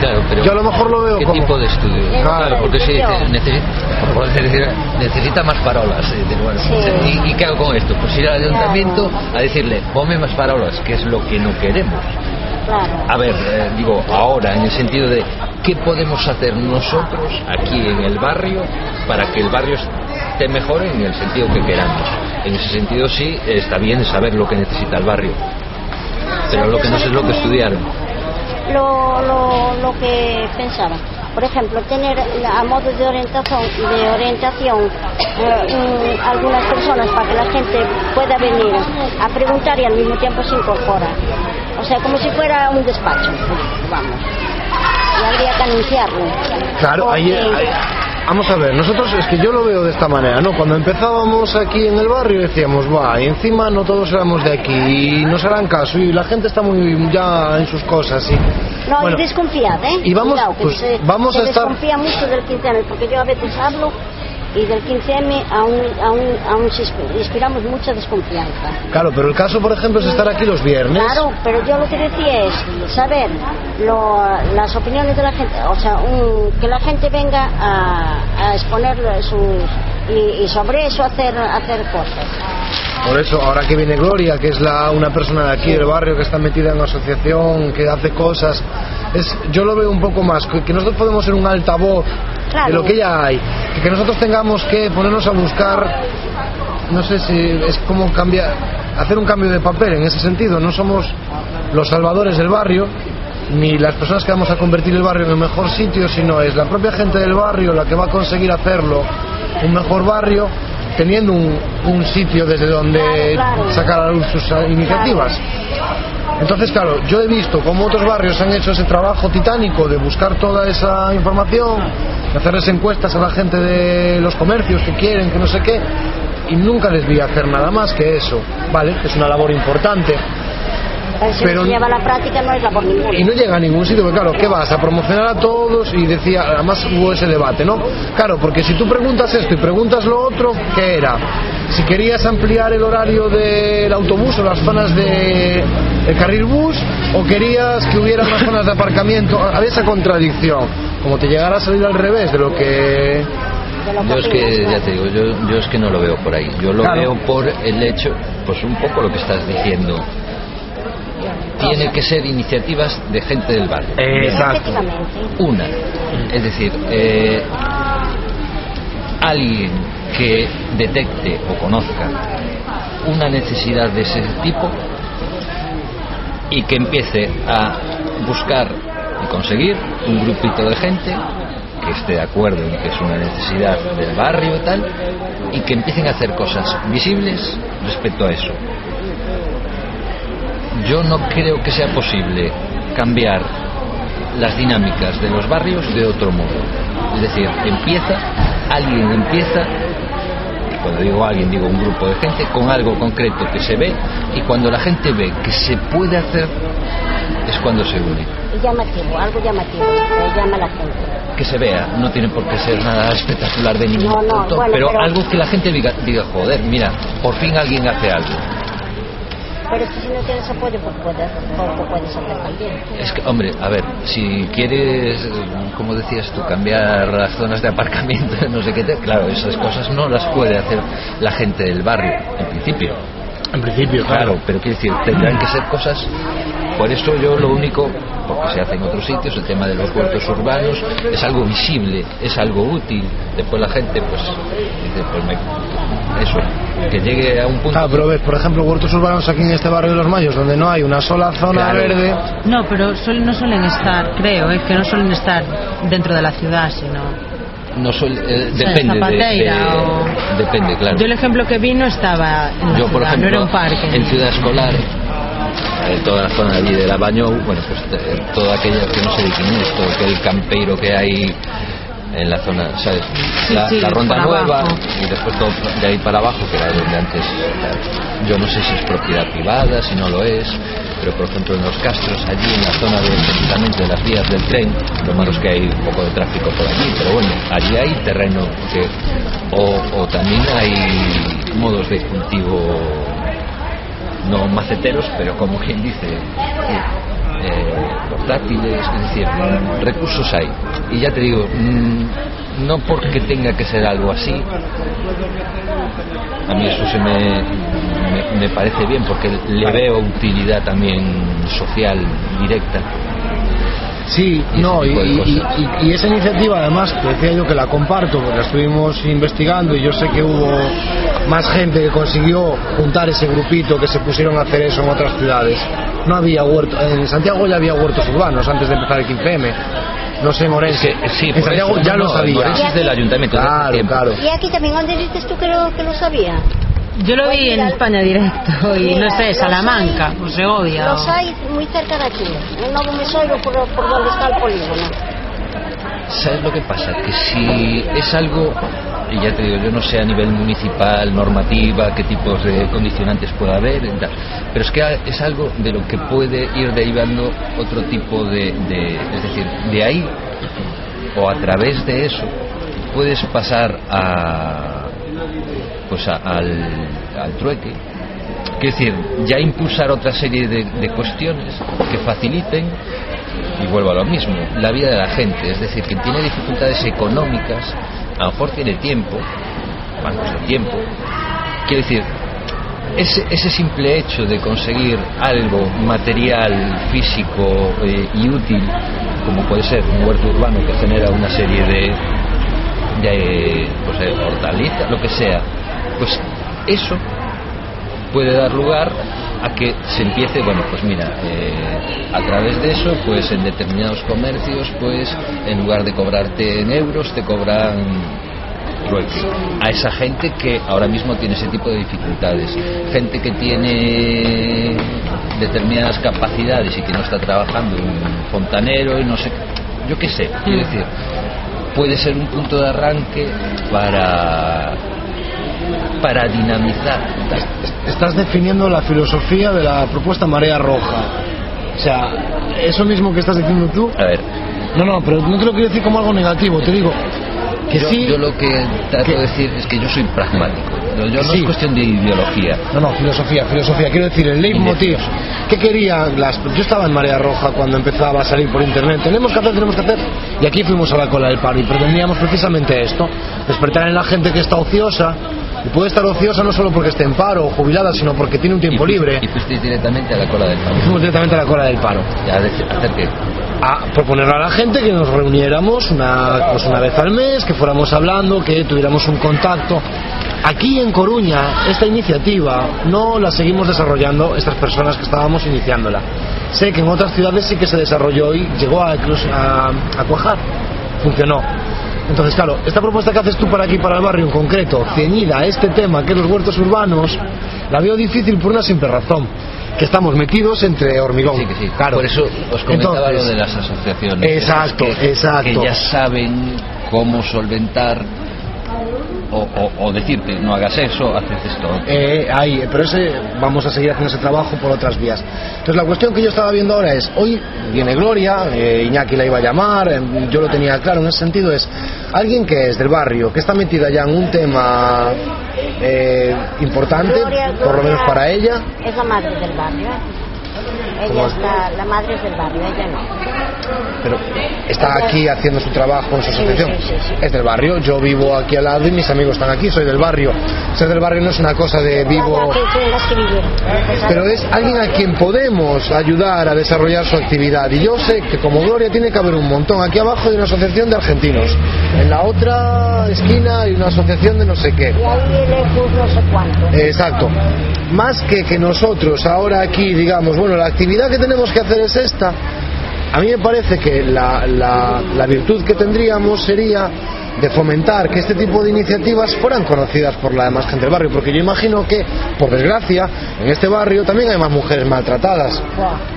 Claro, pero yo a lo mejor lo veo ¿Qué como... tipo de estudio? Claro, porque yo. necesita, necesita, más parolas. eh, de- bueno, Sí. ¿y, ¿Y qué hago con esto? Pues ir al ayuntamiento a decirle, ponme más parolas, que es lo que no queremos. Claro. A ver, eh, digo, ahora, en el sentido de qué podemos hacer nosotros aquí en el barrio para que el barrio esté mejor en el sentido que queramos. En ese sentido sí, está bien saber lo que necesita el barrio. Pero lo que no sé es lo que estudiaron. Lo, lo, lo que pensaba. Por ejemplo, tener a modo de orientación, de orientación eh, algunas personas para que la gente pueda venir a preguntar y al mismo tiempo se incorpora. O sea, como si fuera un despacho, vamos. Y habría que anunciarlo. Claro, ahí- vamos a ver, nosotros es que yo lo veo de esta manera, ¿no? Cuando empezábamos aquí en el barrio decíamos, va, y encima no todos éramos de aquí y nos harán caso y la gente está muy ya en sus cosas y No, bueno, y desconfiad, ¿eh? y vamos, Cuidado, pues, se, vamos se a estar- desconfía mucho del 15M, porque yo a veces hablo y del 15M aún, aún, aún inspiramos mucha desconfianza. claro, pero el caso por ejemplo es estar aquí los viernes. Claro, pero yo lo que decía es saber lo- las opiniones de la gente, o sea, un- que la gente venga a, a exponer sus... Y, y sobre eso hacer, hacer cosas. Por eso, ahora que viene Gloria, que es la, una persona de aquí del barrio que está metida en una asociación, que hace cosas, es, yo lo veo un poco más, que, que nosotros podemos ser un altavoz de lo que ya hay, que, que nosotros tengamos que ponernos a buscar, no sé si es como cambiar, hacer un cambio de papel en ese sentido, no somos los salvadores del barrio, ni las personas que vamos a convertir el barrio en el mejor sitio, sino es la propia gente del barrio la que va a conseguir hacerlo un mejor barrio teniendo un, un sitio desde donde Claro, claro. sacar a luz sus iniciativas. Entonces, claro, yo he visto cómo otros barrios han hecho ese trabajo titánico de buscar toda esa información, de hacerles encuestas a la gente de los comercios que quieren, que no sé qué, y nunca les vi hacer nada más que eso. Vale, es una labor importante, Pero si no se lleva a la práctica no es labor ninguna. y no llega a ningún sitio, porque claro, ¿qué vas? A promocionar a todos y decía, además hubo ese debate, ¿no? Claro, porque si tú preguntas esto y preguntas lo otro, ¿qué era? Si querías ampliar el horario del autobús o las zonas de, carril bus, o querías que hubiera más zonas de aparcamiento, había esa contradicción. Como te llegara a salir al revés de lo que... Yo es que, ya te digo, yo, yo es que no lo veo por ahí. Yo lo Claro. veo por el hecho, pues un poco lo que estás diciendo. Tiene que ser iniciativas de gente del barrio. Efectivamente. Una, es decir, eh, alguien que detecte o conozca una necesidad de ese tipo y que empiece a buscar y conseguir un grupito de gente que esté de acuerdo en que es una necesidad del barrio y tal, y que empiecen a hacer cosas visibles respecto a eso. Yo no creo que sea posible cambiar las dinámicas de los barrios de otro modo. Es decir, empieza, alguien empieza, cuando digo alguien digo un grupo de gente, con algo concreto que se ve, y cuando la gente ve que se puede hacer, es cuando se une. Y llamativo, algo llamativo, que llama a la gente. Que se vea, no tiene por qué ser nada espectacular de ningún No, no, punto, bueno, pero, pero- algo que la gente diga, diga, joder, mira, por fin alguien hace algo. Pero es que si no tienes apoyo, pues puedes, poco puedes hacer también. Es que, hombre, a ver, si quieres, como decías tú, cambiar las zonas de aparcamiento, no sé qué, te- claro, esas cosas no las puede hacer la gente del barrio, en principio. En principio, Claro, pero quiero decir, tendrán que ser cosas. Por eso yo lo único, porque se hace en otros sitios, el tema de los huertos urbanos, es algo visible, es algo útil. Después la gente, pues, dice, pues me- eso, que llegue a un punto. Claro, pero ves, por ejemplo, huertos urbanos aquí en este barrio de los Mayos, donde no hay una sola zona Claro. verde. No, pero suelen- no suelen estar, creo, es que no suelen estar dentro de la ciudad, sino... no suele- eh, depende de- o- depende, claro. Yo el ejemplo que vi no estaba en la Yo, por ejemplo, no era un parque. en Ciudad Escolar, eh, toda la zona allí de la Bañou, bueno, pues eh, toda aquella que no sé de quién es, todo aquel campeiro que hay en la zona, ¿sabes? La, sí, la ronda nueva abajo. y después todo de ahí para abajo, que era donde antes, yo no sé si es propiedad privada, si no lo es, pero por ejemplo en los castros, allí en la zona de, precisamente de las vías del tren, lo malo es que hay un poco de tráfico por allí, pero bueno, allí hay terreno que, o, o también hay modos de cultivo no maceteros, pero como quien dice, eh, portátiles, es decir, recursos hay. Y ya te digo, mm, no porque tenga que ser algo así, a mí eso se me, me, me parece bien, porque le veo utilidad también social directa. Sí, Y no, y, y- cosas. y- y esa iniciativa además, te decía yo que la comparto, porque la estuvimos investigando y yo sé que hubo más gente que consiguió juntar ese grupito, que se pusieron a hacer eso en otras ciudades. No había huertos, en Santiago ya había huertos urbanos antes de empezar el 15M. No sé, en Orense. Es que, sí, en Santiago eso, ya no, lo sabía. Orense es del ayuntamiento. Claro, claro. Y aquí también, ¿dónde dices tú que lo, que lo sabía? Yo lo Pues vi en España directo y no sé, Salamanca hay- o Segovia. Los hay muy cerca de aquí, en Novo Mesoiro, por, por donde está el polígono. ¿Sabes lo que pasa? Que si es algo, y ya te digo, yo no sé a nivel municipal, normativa, qué tipos de condicionantes puede haber, pero es que es algo de lo que puede ir derivando otro tipo de, de- es decir, de ahí o a través de eso puedes pasar a pues al, al trueque Quiero decir, ya impulsar otra serie de, de cuestiones que faciliten, y vuelvo a lo mismo, la vida de la gente. Es decir, quien tiene dificultades económicas, a lo mejor tiene tiempo, bancos de tiempo. Quiero decir, ese, ese simple hecho de conseguir algo material, físico eh, y útil, como puede ser un huerto urbano que genera una serie de, de pues, de hortalizas, lo que sea, pues eso puede dar lugar a que se empiece, bueno, pues mira, eh, a través de eso, pues en determinados comercios, pues en lugar de cobrarte en euros, te cobran. A esa gente que ahora mismo tiene ese tipo de dificultades, gente que tiene determinadas capacidades y que no está trabajando, un fontanero y no sé, yo qué sé, quiero decir, puede ser un punto de arranque para para dinamizar Estás definiendo la filosofía de la propuesta Marea Roja. O sea, eso mismo que estás diciendo tú. a ver No, no, pero no te lo quiero decir como algo negativo, te digo que yo, sí. yo lo que trato que- de decir es que yo soy pragmático yo, yo no Sí. es cuestión de ideología No, no, filosofía, filosofía. Quiero decir, el leitmotiv. ¿Qué querían las.? Yo estaba en Marea Roja cuando empezaba a salir por internet. Tenemos que hacer, tenemos que hacer. Y aquí fuimos a la cola del paro y pretendíamos precisamente esto: despertar en la gente que está ociosa. Y puede estar ociosa no solo porque esté en paro o jubilada, sino porque tiene un tiempo y, libre. y fuiste directamente a la cola del Y palo fuimos directamente a la cola del paro. ya de- hacer que a proponerle a la gente que nos reuniéramos una, pues una vez al mes, que fuéramos hablando, que tuviéramos un contacto. Aquí en Coruña, esta iniciativa no la seguimos desarrollando estas personas que estábamos iniciándola. Sé que en otras ciudades sí que se desarrolló y llegó a, a, a cuajar, funcionó. Entonces, claro, esta propuesta que haces tú para aquí, para el barrio en concreto, ceñida a este tema, que es los huertos urbanos, la veo difícil por una simple razón, que estamos metidos entre hormigón. Sí, que sí. Claro. Por eso os comentaba Entonces, lo de las asociaciones. Exacto, que, exacto. Que ya saben cómo solventar o, o- o decirte, no hagas eso, haces esto. Eh, ahí, pero ese vamos a seguir haciendo ese trabajo por otras vías. Entonces la cuestión que yo estaba viendo ahora es, hoy viene Gloria, eh, Iñaki la iba a llamar, eh, yo lo tenía claro en ese sentido, es alguien que es del barrio, que está metida ya en un tema eh, importante, Gloria- por lo menos para ella. Es la madre del barrio. ¿Eh? ¿Cómo Ella es? está, la madre es del barrio, ella no. pero está aquí haciendo su trabajo en su asociación. sí, sí, sí. Es del barrio, yo vivo aquí al lado y mis amigos están aquí, soy del barrio. Ser del barrio no es una cosa de vivo... Pero es alguien a quien podemos ayudar a desarrollar su actividad. Y yo sé que como Gloria tiene que haber un montón. Aquí abajo hay una asociación de argentinos. En la otra esquina una asociación de no sé qué. Y ahí el Ecus no sé cuánto. Exacto. Más que que nosotros ahora aquí digamos, bueno, la actividad que tenemos que hacer es esta, a mí me parece que la, la- virtud que tendríamos sería de fomentar que este tipo de iniciativas fueran conocidas por la demás gente del barrio, porque yo imagino que, por desgracia, en este barrio también hay más mujeres maltratadas.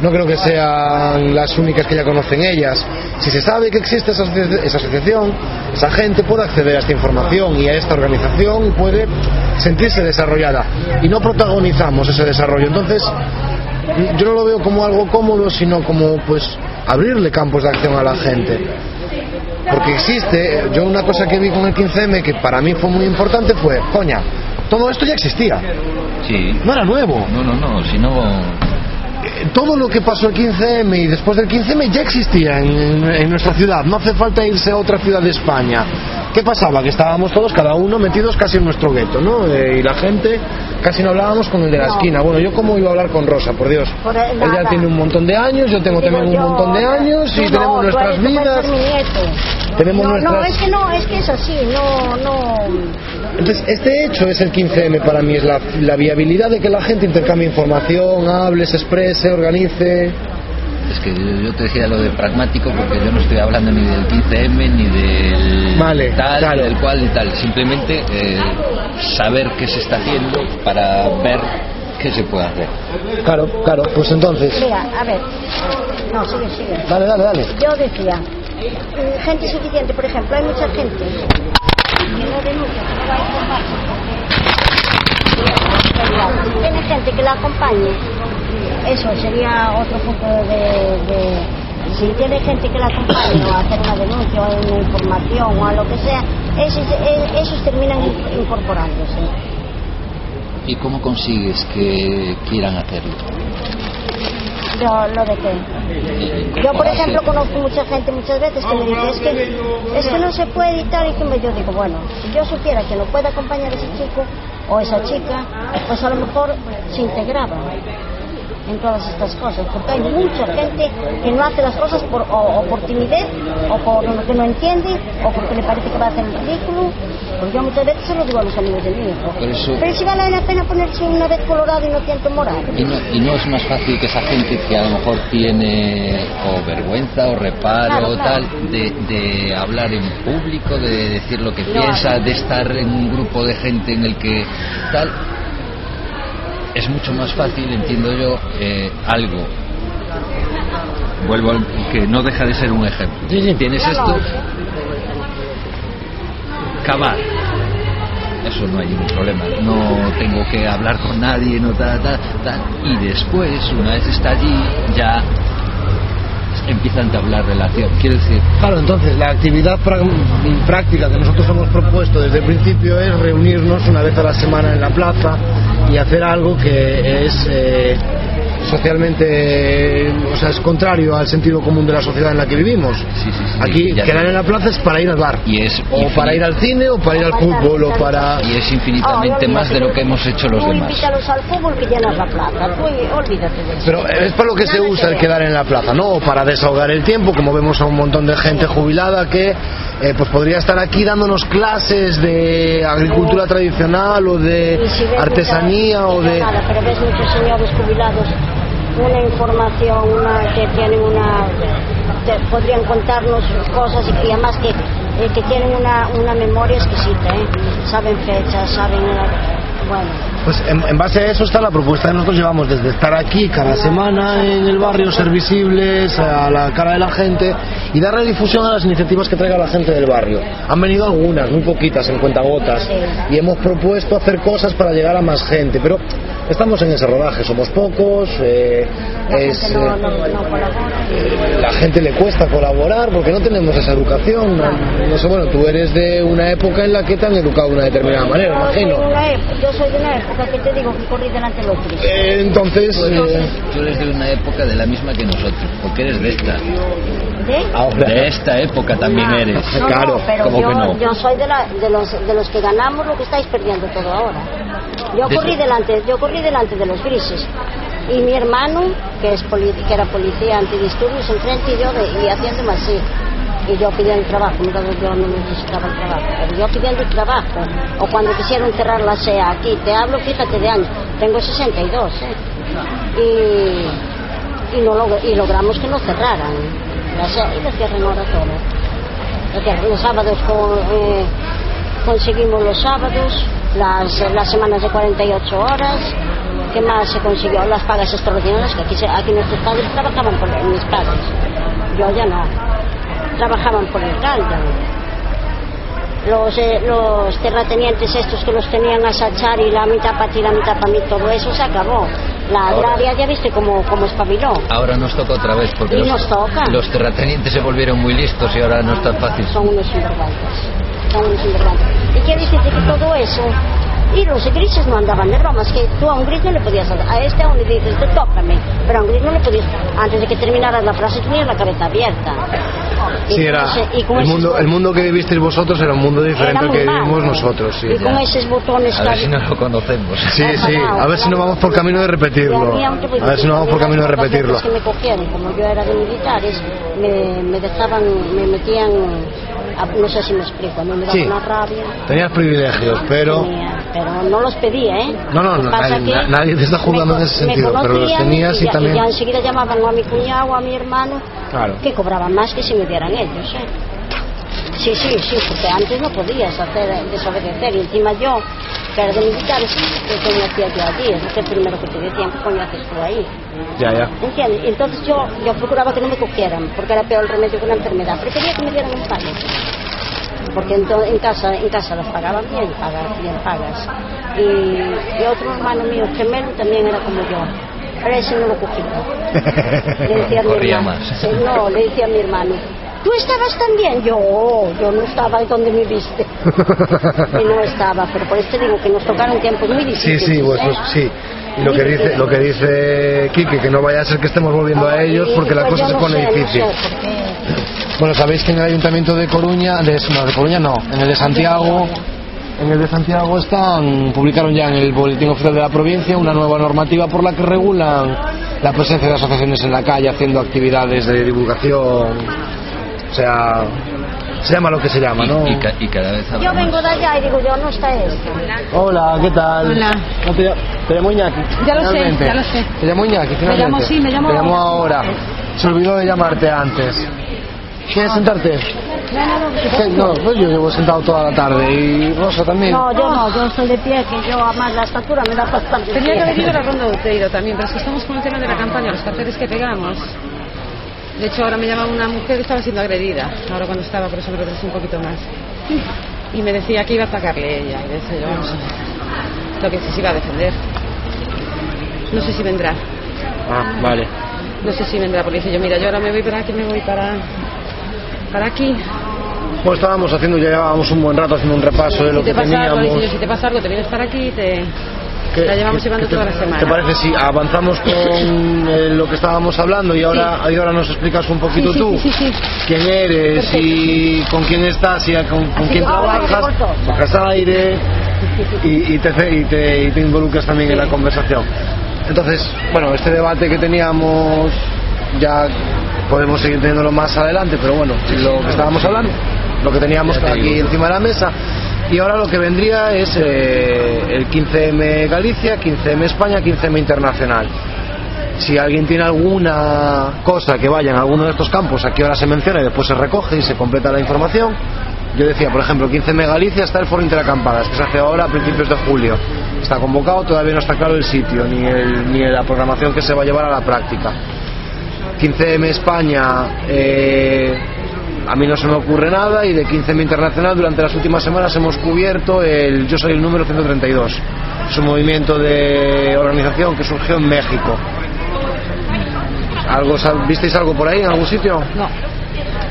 No creo que sean las únicas que ya conocen ellas. Si se sabe que existe esa, esa asociación, esa gente puede acceder a esta información y a esta organización y puede sentirse desarrollada. Y no protagonizamos ese desarrollo. Entonces, yo no lo veo como algo cómodo, sino como pues abrirle campos de acción a la gente. Porque existe, yo una cosa que vi con el 15M que para mí fue muy importante fue, coña, todo esto ya existía, Sí. no era nuevo. No, no, no, si no. Eh, Todo lo que pasó el 15M y después del 15M ya existía en, en nuestra ciudad, no hace falta irse a otra ciudad de España. ¿Qué pasaba? Que estábamos todos, cada uno, metidos casi en nuestro gueto, ¿no? Eh, y la gente casi no hablábamos con el de la No. esquina. Bueno, yo cómo iba a hablar con Rosa, por Dios. Por el- Ella tiene un montón de años, yo tengo Digo también un montón de años y tenemos no, nuestras eres- vidas. Tenemos no, no, nuestras- es que no, es que es así, no, no. Entonces, este hecho es el 15M para mí, es la, la viabilidad de que la gente intercambie información, hable, se exprese, organice. Es que yo te decía lo de pragmático porque yo no estoy hablando ni del 15M ni del Vale, tal, claro. ni del cual y tal. Simplemente eh, saber qué se está haciendo para ver qué se puede hacer. Claro, claro, pues entonces. Mira, a ver. No, sigue, sigue. Dale, dale, dale. Yo decía, mm, gente suficiente, por ejemplo, hay mucha gente que no denuncia, que no va a informarse porque tiene gente que la acompañe. Eso sería otro punto de, de- si tiene gente que la acompañe o hacer una denuncia o una información o a lo que sea, esos, eh, esos terminan in- incorporándose. ¿Y cómo consigues que quieran hacerlo? Lo, lo de que Eh, Yo, por ejemplo, conozco mucha gente muchas veces que me dice, es que, es que no se puede editar y que me, yo digo, bueno, si yo supiera que no puede acompañar a ese chico o esa chica, pues a lo mejor se integraba en todas estas cosas, porque hay mucha gente que no hace las cosas por, o, o por timidez, o por lo que no entiende, o porque le parece que va a hacer el ridículo. Porque yo muchas veces se lo digo a los amigos de mi hijo. Por eso- Pero si vale la pena ponerse una vez colorado y no tiento morado. Y no, y no es más fácil que esa gente que a lo mejor tiene o vergüenza o reparo Claro, o claro. tal de, de hablar en público, de decir lo que No, piensa, de estar en un grupo de gente en el que tal, es mucho más fácil, entiendo yo, eh, algo. Vuelvo al que no deja de ser un ejemplo. Sí, sí. Tienes esto, cavar. Eso no hay ningún problema. No tengo que hablar con nadie, no tal, tal, tal. Y después, una vez está allí, ya empieza a entablar relación. Quiero decir, Claro, entonces la actividad práctica que nosotros hemos propuesto desde el principio es reunirnos una vez a la semana en la plaza y hacer algo que es eh, socialmente, o sea, es contrario al sentido común de la sociedad en la que vivimos. Sí, sí, sí, Aquí quedar en la plaza es para ir al bar. Y es o infinito. para ir al cine o para ir al fútbol o para... y es infinitamente Oh, más de lo que hemos hecho los demás. invítalos al fútbol que llenas la plaza. Tú olvídate de eso. Pero es para lo que se usa el quedar en la plaza, ¿no? O para desahogar el tiempo, como vemos a un montón de gente jubilada que eh, pues podría estar aquí dándonos clases de agricultura tradicional o de artesanía o de... Nada, pero ves muchos señores jubilados, una información, una que tienen una. podrían contarnos cosas y, y además que eh, que tienen una, una memoria exquisita, ¿eh? saben fechas, saben... bueno, Pues en, en base a eso está la propuesta. Que nosotros llevamos desde estar aquí cada semana en el barrio, ser visibles a la cara de la gente y darle difusión a las iniciativas que traiga la gente del barrio. Han venido algunas, muy poquitas, en cuentagotas, y hemos propuesto hacer cosas para llegar a más gente, pero estamos en ese rodaje, somos pocos, eh, es, gente no, eh, no, no colabora. la gente le cuesta colaborar porque no tenemos esa educación. No, no sé, bueno, tú eres de una época en la que te han educado de una determinada manera, Yo soy, de imagino. una época, yo soy de una época que te digo que corrí delante de los tristes. Eh, Entonces, eh, Tú eres de una época de la misma que nosotros, porque eres de esta. ¿De? ahora. De esta época también Ah, eres. No, Claro, no, pero ¿cómo yo, que no? yo soy de, la- de, los, de los que ganamos lo que estáis perdiendo todo ahora. Yo corrí delante, yo corrí delante de los grises. Y mi hermano, que, es que era policía antidisturbios, enfrente y yo de- y haciéndome así. Y yo pidiendo trabajo, mira, yo no necesitaba el trabajo, pero yo pidiendo trabajo. O cuando quisieron cerrar la SEA aquí, te hablo, fíjate de años, tengo 62, ¿eh? Y, y, no log- y logramos que no cerraran la SEA y lo cierran ahora todo. Los sábados con, eh, conseguimos los sábados, las, las semanas de 48 horas. ¿Qué más se consiguió? Las pagas extraordinarias, que aquí, se- aquí nuestros padres trabajaban por mis padres. Yo ya no. Trabajaban por el caldo. Los, eh, los terratenientes estos que los tenían a sachar y la mitad para ti, la mitad para mí, todo eso se acabó. La agraria ya viste cómo, cómo espabiló. Ahora nos toca otra vez, porque los, nos toca. los terratenientes se volvieron muy listos y ahora no es tan fácil. son unos sinvergüenzas. Son unos sinvergüenzas. ¿Y qué decirte que todo eso? Y los grises no andaban de bromas, que tú a un gris no le podías. A este aún le dices, "Te tócame, pero a un gris no le podías. Antes de que terminaras la frase tenías la cabeza abierta. Y Sí, con era ese- y con el mundo, el mundo que vivisteis vosotros era un mundo diferente al que malo. vivimos nosotros. Sí, Y con ya. esos botones A ver si no lo conocemos. sí, sí. A ver si no vamos por camino de repetirlo. A ver si no vamos por camino de repetirlo. que me cogieron, como yo era de militares, me, me dejaban, me metían, no sé si me explico, a mí me daba Sí. una rabia. Tenías privilegios, pero Tenía, pero no los pedía, ¿eh? No, no, que no, pasa nadie- que na- nadie te está juzgando en ese sentido, pero los tenías y también- ya enseguida llamaban a mi cuñado o a mi hermano, Claro. que cobraban más que si me dieran ellos, ¿eh? Sí, sí, sí, porque antes no podías hacer desobedecer y encima yo, que era de militares, ¿qué coño hacía yo allí? Es lo primero que te decían, ¿qué coño haces tú ahí? ya, ya. ¿Entiendes? Entonces yo, yo procuraba que no me cogieran, porque era peor el remedio que una enfermedad. Prefería que me dieran un pago. Porque en, to- en casa en casa las pagaban bien, pagas, bien pagas. Y, y otro hermano mío, gemelo, también era como yo. Pero ese no lo cogía. Le decía a mi Corría hermano. más. Sí, no, le decía a mi hermano. ¿Tú estabas también? Yo, "Oh, yo no estaba donde me viste. Y no estaba, pero por eso te digo que nos tocaron tiempos muy Sí, difíciles. sí, vosotros ¿eh? sí. Y lo que dice, lo que dice Quique, que no vaya a ser que estemos volviendo a ellos porque la Pues cosa se pone sé, no difícil. Bueno, sabéis que en el ayuntamiento de Coruña, de, no, de Coruña no, en el de Santiago, en el de Santiago están, publicaron ya en el boletín oficial de la provincia una nueva normativa por la que regulan la presencia de asociaciones en la calle haciendo actividades de divulgación. O sea, se llama lo que se llama, ¿no? Y, y ca- y cada vez Yo vengo de allá y digo, yo no está esto. Hola, ¿qué tal? Hola. No te, te llamo Iñaki. Ya lo sé, ya lo sé. Te llamo Iñaki, finalmente. llamo, sí, me llamo Te llamo ahora. Se olvidó de llamarte antes. ¿Quieres sentarte? Sí, No, pues yo llevo sentado toda la tarde y Rosa también. No, yo no, yo soy de pie, que yo además la estatura me da bastante. Tenía que haber ido a la ronda de Uteiro también, pero es que estamos con el tema de la campaña, los carteles que pegamos. De hecho, ahora me llama una mujer que estaba siendo agredida, ahora cuando estaba, por eso me retrasé un poquito más. Y me decía que iba a atacarle ella, y decía yo, vamos a ver, lo que se iba a defender. No sé si vendrá, Ah, vale. no sé si vendrá, porque dice yo, mira, yo ahora me voy para aquí, me voy para, para aquí. Pues estábamos haciendo, ya llevábamos un buen rato haciendo un repaso de lo Si te que pasa algo, teníamos. dice yo, si te pasa algo, te vienes para aquí y te... ¿Qué- la llevamos llevando te- toda la semana. ¿Te parece si avanzamos con eh, lo que estábamos hablando y ahora, y ahora nos explicas un poquito Sí, sí, tú sí, sí, sí. quién eres y con quién estás y con, con quién trabajas, coges aire y, y te, y, te, y te involucras también en la conversación. Entonces, bueno, este debate que teníamos ya podemos seguir teniéndolo más adelante, pero bueno, lo que estábamos hablando, lo que teníamos aquí encima de la mesa. Y ahora lo que vendría es eh, el 15M Galicia, 15M España, 15M Internacional. Si alguien tiene alguna cosa que vaya en alguno de estos campos, aquí ahora se menciona y después se recoge y se completa la información. Yo decía, por ejemplo, 15M Galicia está el foro Interacampadas, que se hace ahora a principios de julio. Está convocado, todavía no está claro el sitio, ni, el, ni la programación que se va a llevar a la práctica. 15M España, eh, a mí no se me ocurre nada, y de 15M Internacional durante las últimas semanas hemos cubierto el Yo soy el número 132. Es un movimiento de organización que surgió en México. ¿Algo, ¿Visteis algo por ahí en algún sitio? No.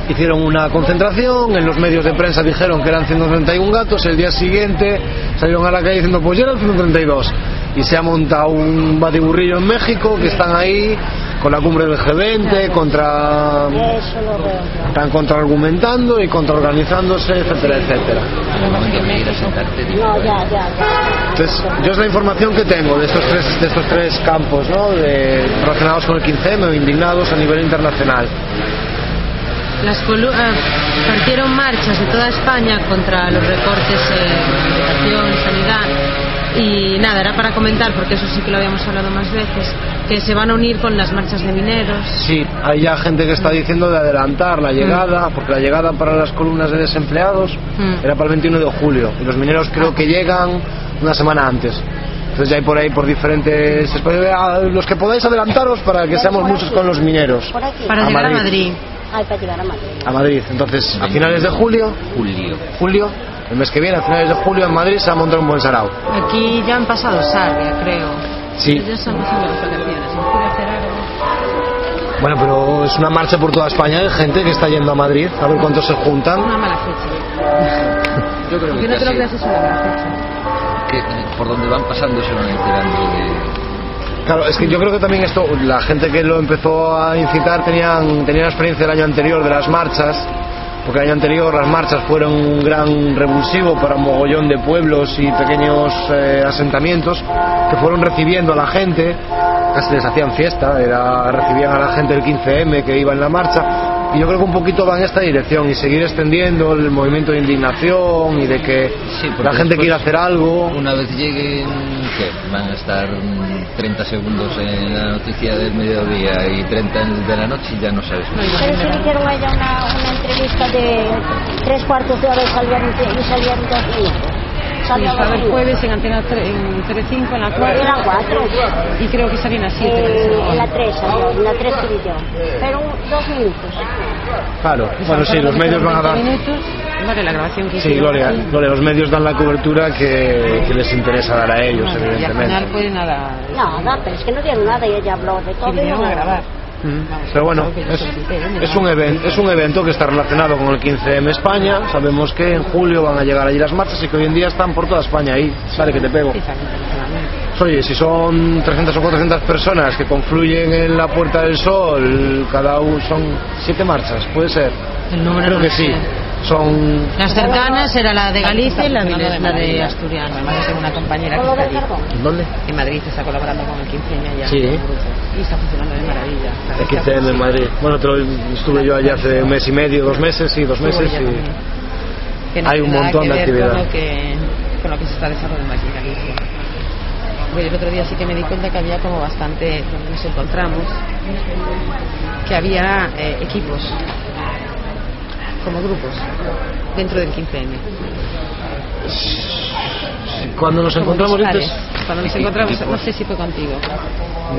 Hicieron una concentración, en los medios de prensa dijeron que eran 131 gatos, el día siguiente salieron a la calle diciendo pues ya eran 132 y se ha montado un batiburrillo en México que están ahí con la cumbre del G20 contra están contraargumentando y contraorganizándose etcétera etcétera. Entonces yo es la información que tengo de estos tres de estos tres campos ¿no? de, relacionados con el 15M o indignados a nivel internacional. Las colu- eh, partieron marchas de toda España contra los recortes en educación, sanidad y nada, era para comentar, porque eso sí que lo habíamos hablado más veces, que se van a unir con las marchas de mineros. Sí, hay ya gente que está diciendo de adelantar la llegada, porque la llegada para las columnas de desempleados Mm. era para el 21 de julio y los mineros creo que llegan una semana antes. Entonces ya hay por ahí por diferentes "Ah, los que podáis adelantaros para que seamos muchos con los mineros. Para llegar a Madrid. Madrid. Ay, para llegar a Madrid. a Madrid. Entonces a finales de julio, Julio. julio, el mes que viene, a finales de julio en Madrid se va a montar un buen sarao. Aquí ya han pasado Sarria, creo. Sí. Ya están pasando las vacaciones. En julio hacer algo. Bueno, pero es una marcha por toda España, hay gente que está yendo a Madrid, a ver cuántos se juntan. Una mala fecha. Yo creo que, no te lo casi- creas es una mala fecha. que eh, por donde van pasando se van enterando de... Claro, es que yo creo que también esto, la gente que lo empezó a incitar tenían, tenían la experiencia del año anterior de las marchas, porque el año anterior las marchas fueron un gran revulsivo para un mogollón de pueblos y pequeños eh, asentamientos que fueron recibiendo a la gente, casi les hacían fiesta, era, recibían a la gente del 15M que iba en la marcha. Y yo creo que un poquito va en esta dirección y seguir extendiendo el movimiento de indignación y de que Sí, la gente quiera hacer algo. Una vez lleguen, que van a estar mm, 30 segundos en la noticia del mediodía y 30 en el de la noche y ya no sabes. Pero le hicieron una, una entrevista de tres cuartos de hora y salieron, y salieron dos. Sí, estaba el jueves en Antena 3, en en la 4. Eran cuatro. Y creo que salían a 7. Eh, en la 3 salió, en la 3 que vi yo. Pero dos minutos. Claro, bueno, sí, los medios van a dar. minutos. Vale, la grabación que Sí, Gloria, los medios dan la cobertura que, que les interesa dar a ellos, No, y al final evidentemente. pues nada. Nada, pero es que no dieron nada y ella habló de todo. Y y vinieron no a grabar. Pero bueno, es, un evento, es un evento que está relacionado con el 15M España. Sabemos que en julio van a llegar allí las marchas y que hoy en día están por toda España ahí. Vale, que te pego. Oye, si son 300 o 400 personas que confluyen en la Puerta del Sol, cada uno son siete marchas, puede ser. El número Creo que sí. Son Las cercanas era la de Galicia y la, de- la de. Asturias. Además, tengo una compañera que está allí. ¿Dónde? En Madrid está colaborando con el 15M ya. Sí. Y está funcionando de maravilla. El está 15M en Madrid. Bueno, te lo- estuve yo allá hace un mes y medio, dos meses, sí, dos meses. Y... hay un montón de actividad. Con lo, que, con lo que se está desarrollando aquí en Galicia. Porque el otro día sí que me di cuenta que había como bastante, donde nos encontramos, que había eh, equipos, como grupos, dentro del 15M. Cuando nos Como encontramos Cuando nos encontramos, no sé si fue contigo.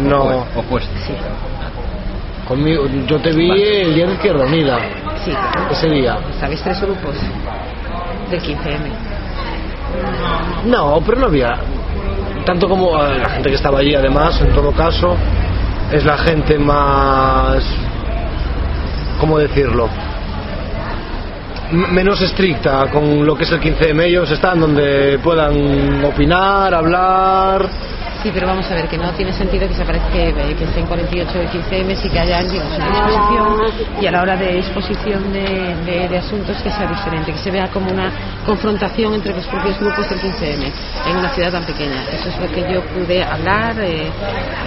no, Opuesto. Sí, conmigo, yo te vi el día de Izquierda Unida, sí. ese día. ¿Sabéis tres grupos del 15M? No, pero no había. Tanto como la gente que estaba allí, además, en todo caso, es la gente más. ¿Cómo decirlo? Menos estricta con lo que es el 15M. Ellos están donde puedan opinar, hablar. Sí, pero vamos a ver que no tiene sentido que se aparezca que, eh, que esté en 48 el 15M, sí que haya digamos, una disposición y a la hora de exposición de, de- de asuntos que sea diferente, que se vea como una confrontación entre los propios grupos del 15M en una ciudad tan pequeña. Eso es lo que yo pude hablar eh,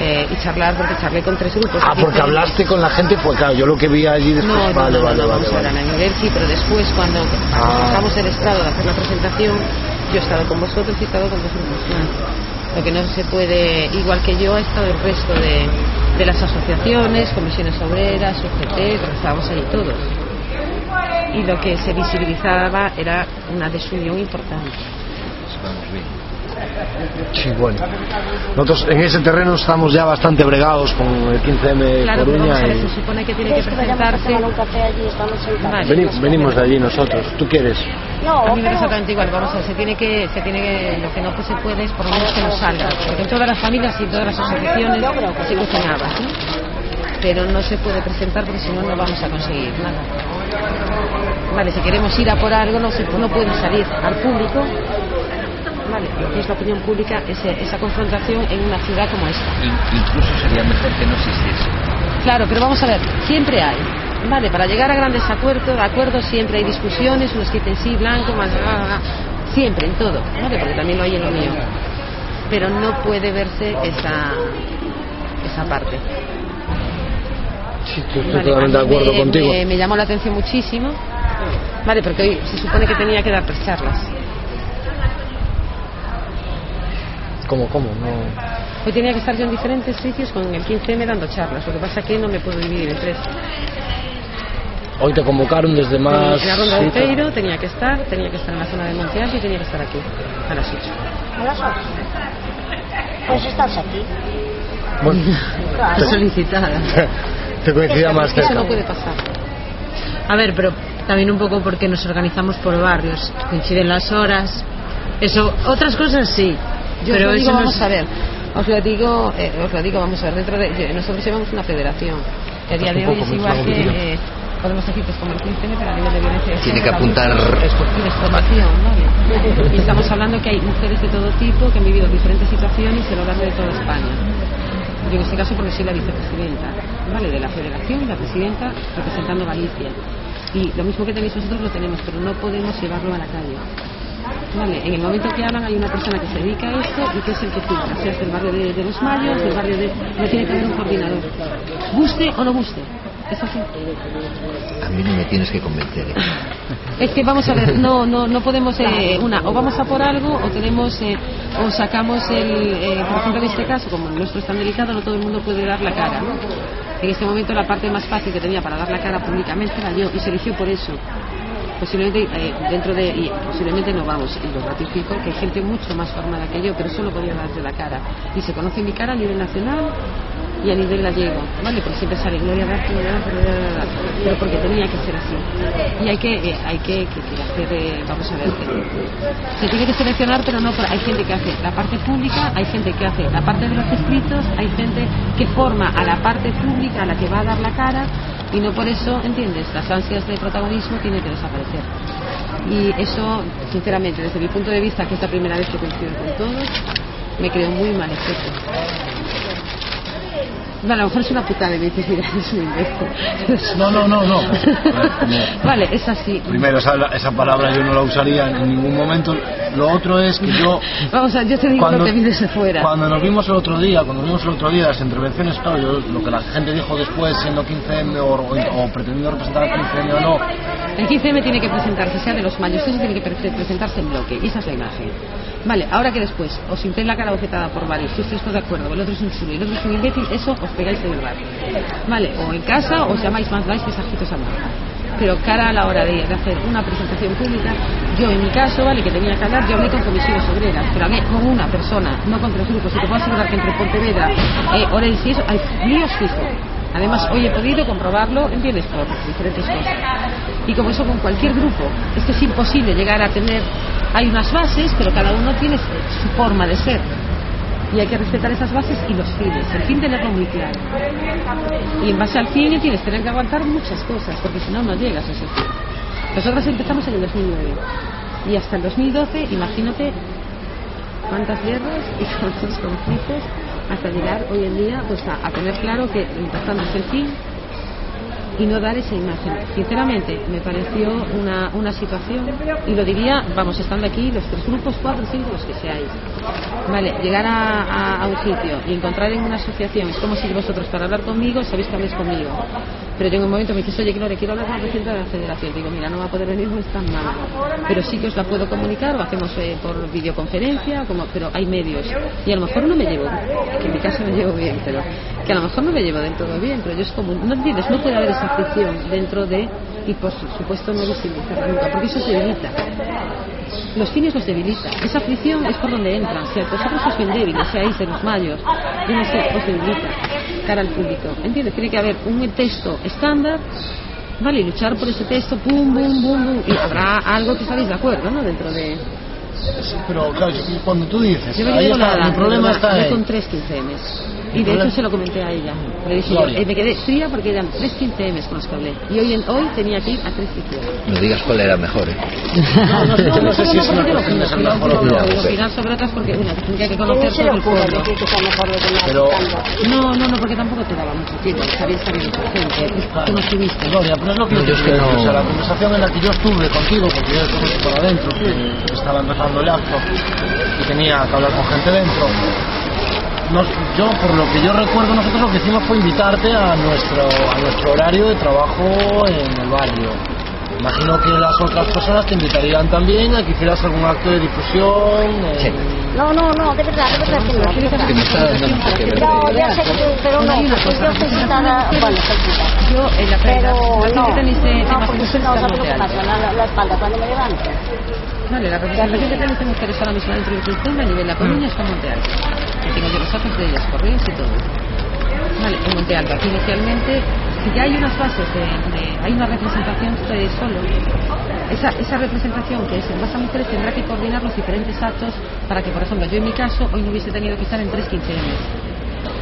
eh, y charlar, porque charlé con tres grupos. Ah, porque hablaste con la gente, pues claro, yo lo que vi allí después. No, no, vale, no, vale, no, vale, vamos a ver, vale. a nivel sí, pero después cuando Ah. bajamos del estrado de hacer la presentación, yo he estado con vosotros y he estado con más. Lo que no se puede, igual que yo, ha estado el resto de, de las asociaciones, comisiones obreras, UGT, pero estábamos ahí todos. y lo que se visibilizaba era una desunión importante. Sí, bueno. Nosotros en ese terreno estamos ya bastante bregados con el 15M de Claro, pero Coruña ver, y se supone que tiene que ¿Quieres que vayamos a presentarse. tomar un café allí? Vale. Veni- venimos de allí nosotros. ¿Tú quieres? No, A mí me da pero- exactamente igual, vamos a ver, se tiene que, se tiene que, lo que no se puede es por lo menos que no salga, porque en todas las familias y todas las asociaciones se habas, ¿no? pero no se puede presentar porque si no no vamos a conseguir nada. Vale, si queremos ir a por algo no, se, no puede salir al público, vale, lo que es la opinión pública, ese- esa confrontación en una ciudad como esta. In- incluso sería mejor que no existiese. Claro, pero vamos a ver, siempre hay. Vale, para llegar a grandes acuerdos, de acuerdo, siempre hay discusiones, unos que dicen sí, blanco, más. ah, ah, siempre, en todo, ¿vale? Porque también lo hay en lo mío. Pero no puede verse esa, esa parte. Sí, estoy Vale, totalmente de acuerdo me, contigo. Me, me llamó la atención muchísimo. Vale, porque hoy se supone que tenía que dar tres charlas. ¿Cómo, cómo? No... Hoy tenía que estar yo en diferentes sitios con el 15M dando charlas. Lo que pasa es que no me puedo dividir en tres. Hoy te convocaron desde más... En la ronda de. Peiro tenía que estar, tenía que estar en la zona de Monte Alto y tenía que estar aquí, a las 8. A las ocho. Pues estás aquí. Bueno, Claro. solicitada. te coincidía más que eso cerca. no puede pasar. A ver, pero también un poco porque nos organizamos por barrios, coinciden las horas. Eso, otras cosas sí. Yo pero os lo digo, eso no vamos es- a ver. Os lo digo, eh, os lo digo, vamos a ver. Dentro de, nosotros llevamos una federación. que a día de hoy es igual que eh, podemos decir que es como el 15 pero a nivel de violencia de Tiene que apuntar- ¿vale? Y estamos hablando que hay mujeres de todo tipo que han vivido diferentes situaciones a lo largo de toda España. Yo en este caso porque soy la vicepresidenta, ¿vale? De la federación, la presidenta representando Galicia. Y lo mismo que tenéis vosotros lo tenemos, pero no podemos llevarlo a la calle. Vale, en el momento que hablan hay una persona que se dedica a esto y que es el que filtra, sea del barrio de, de los Mayos, del barrio de... No tiene que haber un coordinador. Guste o no guste. Es así. A mí no me tienes que convencer. ¿eh? Es que vamos a ver, no, no, no podemos, eh, una, o vamos a por algo o tenemos, eh, o sacamos el, eh, por ejemplo en este caso, como el nuestro es tan delicado, no todo el mundo puede dar la cara, ¿no? En este momento la parte más fácil que tenía para dar la cara públicamente era yo y se eligió por eso. Posiblemente eh, dentro de, y posiblemente no vamos, y lo ratifico, que hay gente mucho más formada que yo, pero solo podía darse la cara. Y se conoce mi cara a nivel nacional y a nivel gallego, ¿vale? Porque siempre sale Gloria García, pero porque tenía que ser así. Y hay que, eh, hay que, que- hacer, eh, vamos a ver, que- se tiene que seleccionar, pero no, hay gente que hace la parte pública, hay gente que hace la parte de los escritos, hay gente que forma a la parte pública, a la que va a dar la cara, y no por eso, ¿entiendes? Las ansias de protagonismo tienen que desaparecer. Y eso, sinceramente, desde mi punto de vista, que es la primera vez que coincido con todos, me creo muy mal efecto. Vale, a lo mejor es una putada y me dices, mira, es un imbécil. No, no, no, no. vale, es así. Primero, esa, esa palabra yo no la usaría en ningún momento. Lo otro es que yo... Vamos a yo te digo lo que vi desde fuera. Cuando nos vimos el otro día, cuando nos vimos el otro día las intervenciones, claro, yo, lo que la gente dijo después, siendo 15M o, o, o pretendiendo representar al 15M o no, El 15M tiene que presentarse, sea de los mayos, eso tiene que pre- presentarse en bloque, y esa es la imagen. Vale, ahora que después os sintéis la cara bofetada por varios, si estáis de acuerdo, el otro es un chulo y el otro es un imbécil, eso os pegáis de verdad. Vale, o en casa os llamáis más, dais mensajitos a mano. Pero cara a la hora de, de hacer una presentación pública, yo en mi caso, vale, que tenía que hablar, yo hablé con comisiones obreras, pero hablé con una persona, no con tres grupos, y te puedo asegurar que entre Pontevedra, eh, Orense y eso, hay líos fijos. Además, hoy he podido comprobarlo, ¿entiendes? Por diferentes cosas. Y como eso con cualquier grupo, es que es imposible llegar a tener. Hay unas bases, pero cada uno tiene su forma de ser. Y hay que respetar esas bases y los fines. El fin tenerlo muy claro. Y en base al fin tienes que tener que aguantar muchas cosas, porque si no, no llegas a ese fin. Nosotros empezamos en el 2009. Y hasta el 2012, imagínate cuántas guerras y cuántos conflictos hasta llegar hoy en día pues a, tener claro que lo importante es el fin y no dar esa imagen. Sinceramente, me pareció una, una situación, y lo diría, vamos, estando aquí, los tres grupos, cuatro, cinco, los que seáis. Vale, llegar a, un sitio y encontrar en una asociación, es como si vosotros para hablar conmigo sabéis que habléis conmigo. Pero yo en un momento me dices, oye, Gloria, quiero hablar con la presidenta de la federación. Digo, mira, no va a poder venir, no es tan mal. Pero sí que os la puedo comunicar, o hacemos eh, por videoconferencia, como, pero hay medios. Y a lo mejor no me llevo, que en mi caso me llevo bien, pero que a lo mejor no me llevo del todo bien, pero yo es como, no entiendes, no puede haber fricción dentro de y por supuesto no visibilizar nunca, porque eso se debilita. Los fines los debilita. Esa fricción es por donde entran. Si vosotros sois bien débiles, seáis de los mayos, yo no sé, os debilita cara al público. ¿Entiendes? Tiene que haber un texto estándar, ¿vale? Y luchar por ese texto, pum, bum, bum, bum, y habrá algo que estaréis de acuerdo, ¿no? Dentro de... Sí, pero claro, cuando tú dices, Yo ahí está, nada, el problema está con tres 15Ms. Y de hecho se lo comenté a ella. Le dije yo, eh, me quedé fría porque eran tres 15Ms con los que hablé. Y hoy, en, hoy tenía que ir a tres 15Ms. No digas cuál era mejor, ¿eh? No, no, yo no sé si es una porque cuestión de ser no, mejor o no, peor. no, opinar sobre otras porque una tendría que ¿Quién conocer le el pueblo. decir que está mejor lo que me Pero- No, no, no, porque tampoco te daba mucho tiempo. Sabías que había mucha gente. Tú no estuviste. Gloria, pero es lo que No, yo yo es que digo, no- o sea, la conversación en la que yo estuve contigo, porque yo estuve por adentro, que estaba empezando el acto y tenía que hablar con gente dentro. Nos- yo, por lo que yo recuerdo, nosotros lo que hicimos fue invitarte a nuestro, a nuestro horario de trabajo en el barrio. Imagino que las otras personas te invitarían también a que hicieras algún acto de difusión. en- Sí. No, no, no, de verdad, de verdad que no. de verdad. No, ya sé que, pero no, yo estoy citada, bueno, estoy citada. Yo en la Pero la no, de no, porque si no, ¿sabes lo que pasa? La, la espalda cuando me levanto. Vale, la representación que de mujeres ahora mismo dentro del sistema a nivel de La Coruña está en Monte Alto. Que tengo yo los datos de ellas, correos y todo. Vale, en Monte Alto. Aquí inicialmente, si ya hay unas bases de, hay una representación solo, esa, esa representación que es en base a mujeres tendrá que coordinar los diferentes actos para que, por ejemplo, yo en mi caso hoy no hubiese tenido que estar en tres 15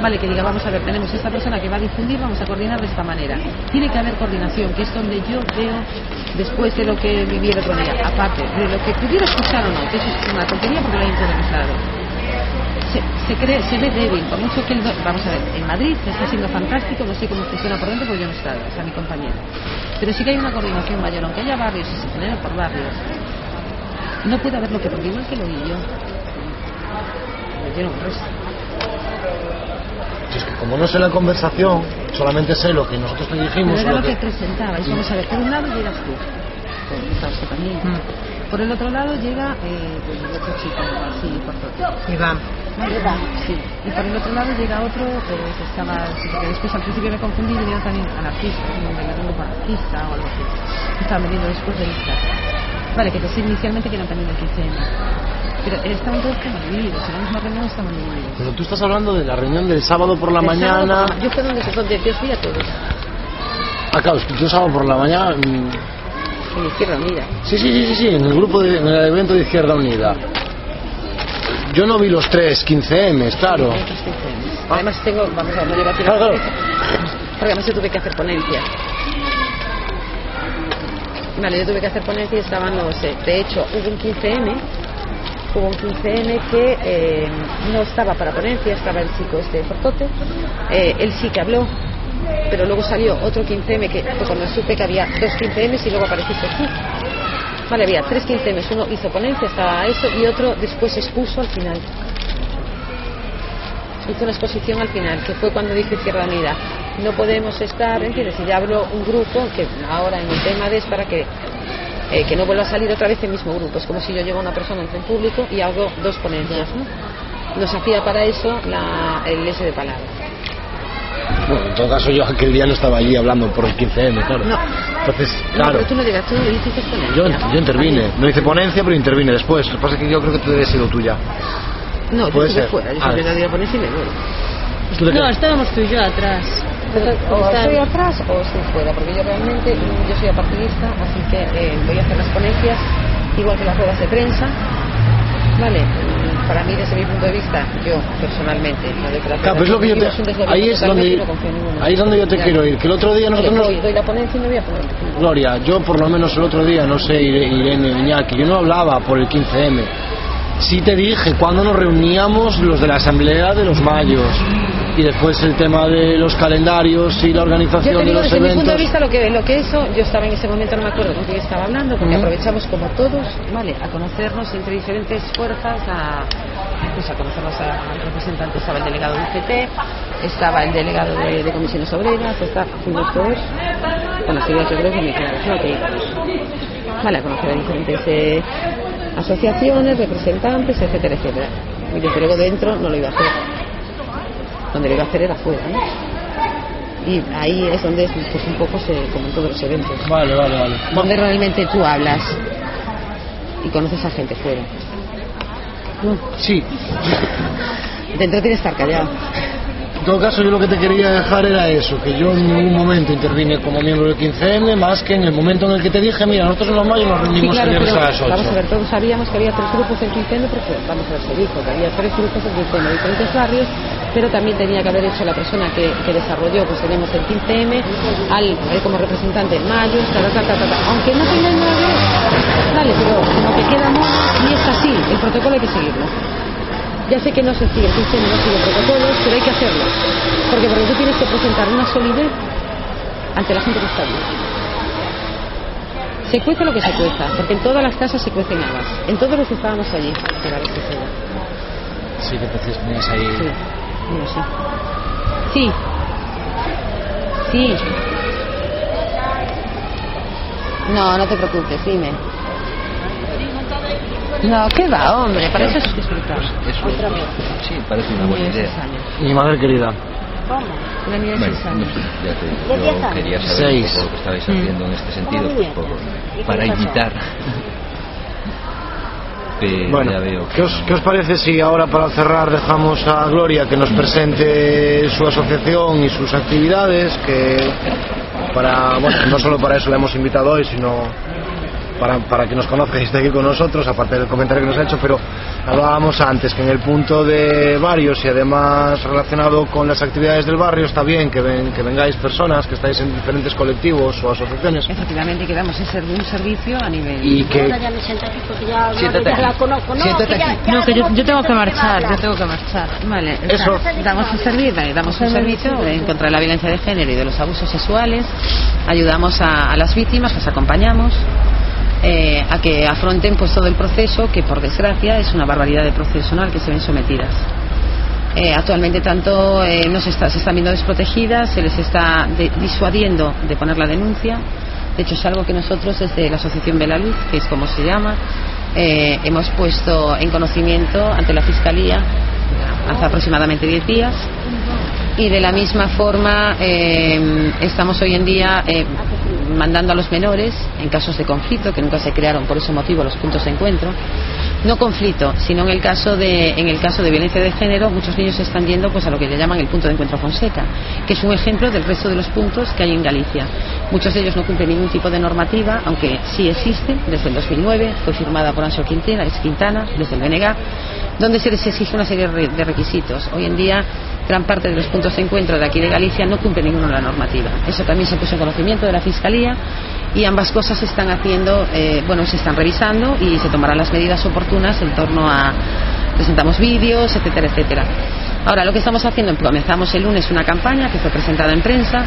Vale, que diga, vamos a ver, tenemos esta persona que va a difundir, vamos a coordinar de esta manera. Tiene que haber coordinación, que es donde yo veo, después de lo que viví el otro día, aparte de lo que pudiera escuchar o no, que eso es una tontería porque lo he interiorizado. Se, se, cree, se ve débil, por mucho que el vamos a ver, en Madrid está siendo fantástico, no sé cómo funciona por dentro porque yo no he estado, o sea, mi compañero. Pero sí que hay una coordinación mayor, aunque haya barrios y se genere por barrios. No puede haber lo que porque igual que lo vi yo. Me dieron un resto. Si es que como no sé la conversación, solamente sé lo que nosotros te Pero dijimos. era lo lo que que- presentabais. Vamos a ver, por un lado llegas tú, con estabas tú también. Por el otro lado llega eh, pues, el otro chico, así, por todo. Iván. Sí. Y por el otro lado llega otro eh, que estaba, sí, porque después al principio me confundí y vinieron también anarquistas, ¿no? del grupo anarquista o algo así. Que estaban veniendo después de listas. Vale, que pensé inicialmente que eran también del 15 Pero estaban todos como divididos, en la misma reunión estaban divididos. Pero tú estás hablando de la reunión del sábado por la El sábado por mañana. la Yo fue donde, donde yo fui a todos. Ah, claro, es que tú sábado por la mañana. mm, En Izquierda Unida. Sí, sí, sí, sí, sí, en el grupo, de, en el evento de Izquierda Unida. Yo no vi los tres 15M, claro. Otros 15 Además tengo, vamos a ver, no aquí la Claro, claro. Porque además yo tuve que hacer ponencia. Vale, yo tuve que hacer ponencia y estaban los... eh, de hecho, hubo un 15M, hubo un 15M que eh, no estaba para ponencia, estaba el chico este de Fortote. Eh, él sí que habló, pero luego salió otro 15M que cuando supe que había dos 15Ms y luego apareciste tú. Vale, había tres 15Ms, uno hizo ponencia, estaba eso, y otro después expuso al final hizo una exposición al final, que fue cuando dijo Izquierda Unida, no podemos estar, ¿entiendes? Y ya hablo un grupo que ahora en el tema de es para que, eh, que no vuelva a salir otra vez el mismo grupo. Es como si yo llevo a una persona entre en público y hago dos ponencias, ¿no? Nos hacía para eso la, el S de palabra. Bueno, en todo caso yo aquel día no estaba allí hablando por el 15M, claro. No. Entonces, No, claro, pero tú no digas, tú no hiciste ponencia. yo, yo intervine. No hice ponencia, pero intervine después. Lo que pasa es que yo creo que tú debes sido tuya. No, yo Puede estuve ser. fuera, yo siempre no digo ponencia y me voy. No, estábamos tú y yo atrás. O estoy atrás o estoy fuera, porque yo realmente yo soy apartidista, así que eh, voy a hacer las ponencias, igual que las ruedas de prensa. Vale, para mí desde mi punto de vista, yo personalmente, no de que la Claro, pues es lo que yo te- ahí es donde no ahí es donde yo te quiero ir. Que el otro día nosotros nos, voy, doy la ponencia y me voy a poner. Gloria, yo por lo menos el otro día, no sé, Ire- Irene Iñaki, yo no hablaba por el 15M. Sí te dije cuando nos reuníamos los de la asamblea de los mayos y después el tema de los calendarios y la Yo organización de los desde mi punto de vista lo que, lo que eso, yo estaba en ese momento, no me acuerdo con quién estaba hablando, porque aprovechamos como todos, ¿vale? A conocernos entre diferentes fuerzas, a, pues a conocernos a, al representante, estaba el delegado del CT, estaba el delegado de, de comisiones obreras, está, fuimos todos, con las ideas yo creo que me creo que íbamos. Vale, a conocer a diferentes eh, asociaciones, representantes, etcétera, etcétera. Y desde luego dentro no lo iba a hacer. Donde lo iba a hacer era fuera, ¿no? Y ahí es donde pues un poco se, como en todos los eventos, Vale, vale, vale. donde realmente tú hablas y conoces a gente fuera. No, Sí, dentro tienes que estar callado. En todo caso, yo lo que te quería dejar era eso, que yo en ningún momento intervine como miembro del 15M, más que en el momento en el que te dije, mira, nosotros en los mayos nos Sí, reunimos claro, el viernes pero a las 8. vamos a ver, todos sabíamos que había tres grupos en Quinteno, porque vamos a ver, se dijo que había tres grupos en Quinteno, diferentes barrios, pero también tenía que haber hecho la persona que, que desarrolló, pues tenemos el 15M, al, él como representante en mayo, ta, ta, ta, ta, ta, ta. aunque no tenga nada que ver, vale, pero como que queda mono, y es así, el protocolo hay que seguirlo. Ya sé que no se sigue, el 15M no sigue protocolos, pero hay que hacerlo. Porque porque tú tienes que presentar una solidez ante la gente que está allí. Se cuece lo que se cueza, porque en todas las casas se cuecen habas. En todos los que estábamos allí, que la vez que sea. Sí, que entonces tenías ahí. Sí, no sé. Sí. Sí. No, no te preocupes, dime. No, ¿qué va, hombre? Para eso es disfrutar. Eso, sí, parece una buena idea. Mi madre querida, ¿Cómo? Una niña Bueno, seis no años. sé, ya te digo, ¿De diez yo quería saber un poco lo que estabais haciendo en este sentido, ¿Cómo pues, por- ¿Y qué para pasó? Bueno, ya veo ¿qué os, qué os parece si ahora para cerrar dejamos a Gloria que nos presente su asociación y sus actividades? Que para, bueno, no solo para eso la hemos invitado hoy, sino para, para que nos conozca y esté aquí con nosotros, aparte del comentario que nos ha hecho, pero hablábamos antes que en el punto de varios y además relacionado con las actividades del barrio está bien que, ven, que vengáis personas que estáis en diferentes colectivos o asociaciones Efectivamente, que damos ese- un servicio a nivel... y que Ahora ya me siento aquí porque ya, Siéntate ya la aquí. conozco. No, Siéntate que ya- aquí. ya No, que yo, yo tengo que marchar, yo tengo que marchar. Vale, o Eso. sea, damos un servicio, vale, damos un servicio en contra de la violencia de género y de los abusos sexuales. Ayudamos a, a las víctimas, las acompañamos eh, a que afronten pues todo el proceso, que por desgracia es una barbaridad de proceso ¿no? al que se ven sometidas. Eh, actualmente tanto eh, no se, está- se están viendo desprotegidas, se les está de- disuadiendo de poner la denuncia. De hecho, es algo que nosotros desde la Asociación Belaluz, que es como se llama, eh, hemos puesto en conocimiento ante la Fiscalía hace aproximadamente 10 días. Y de la misma forma eh, estamos hoy en día eh, mandando a los menores en casos de conflicto, que nunca se crearon por ese motivo los puntos de encuentro. No conflicto, sino en el caso de, en el caso de violencia de género, muchos niños están yendo pues, a lo que le llaman el punto de encuentro Fonseca, que es un ejemplo del resto de los puntos que hay en Galicia. Muchos de ellos no cumplen ningún tipo de normativa, aunque sí existe, desde el 2009, fue firmada por Ancho Quintana, Quintana, desde el BNG, donde se les exige una serie de requisitos. Hoy en día, gran parte de los puntos de encuentro de aquí de Galicia no cumplen ninguna de la normativa. Eso también se puso en conocimiento de la Fiscalía y ambas cosas se están haciendo, eh, bueno, se están revisando y se tomarán las medidas oportunas en torno a presentamos vídeos, etcétera, etcétera. Ahora, lo que estamos haciendo, comenzamos el lunes una campaña que fue presentada en prensa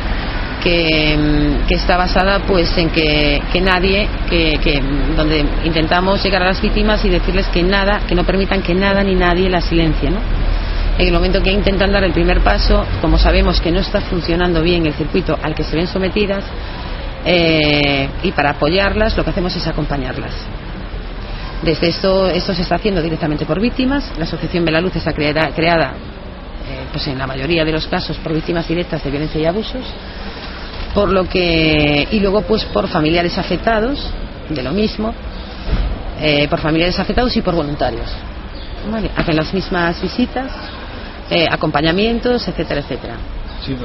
que, mm, que está basada pues en que, que nadie, que, que, mm, donde intentamos llegar a las víctimas y decirles que nada, que no permitan que nada ni nadie la silencie, ¿no? En el momento que intentan dar el primer paso, como sabemos que no está funcionando bien el circuito al que se ven sometidas, eh, y para apoyarlas lo que hacemos es acompañarlas. Desde esto, esto se está haciendo directamente por víctimas. La Asociación Belaluz está creada, creada eh, pues en la mayoría de los casos por víctimas directas de violencia y abusos. Por lo que, y luego pues por familiares afectados, de lo mismo, eh, por familiares afectados y por voluntarios. Vale, Hacen las mismas visitas, eh, acompañamientos, etcétera, etcétera. Sí,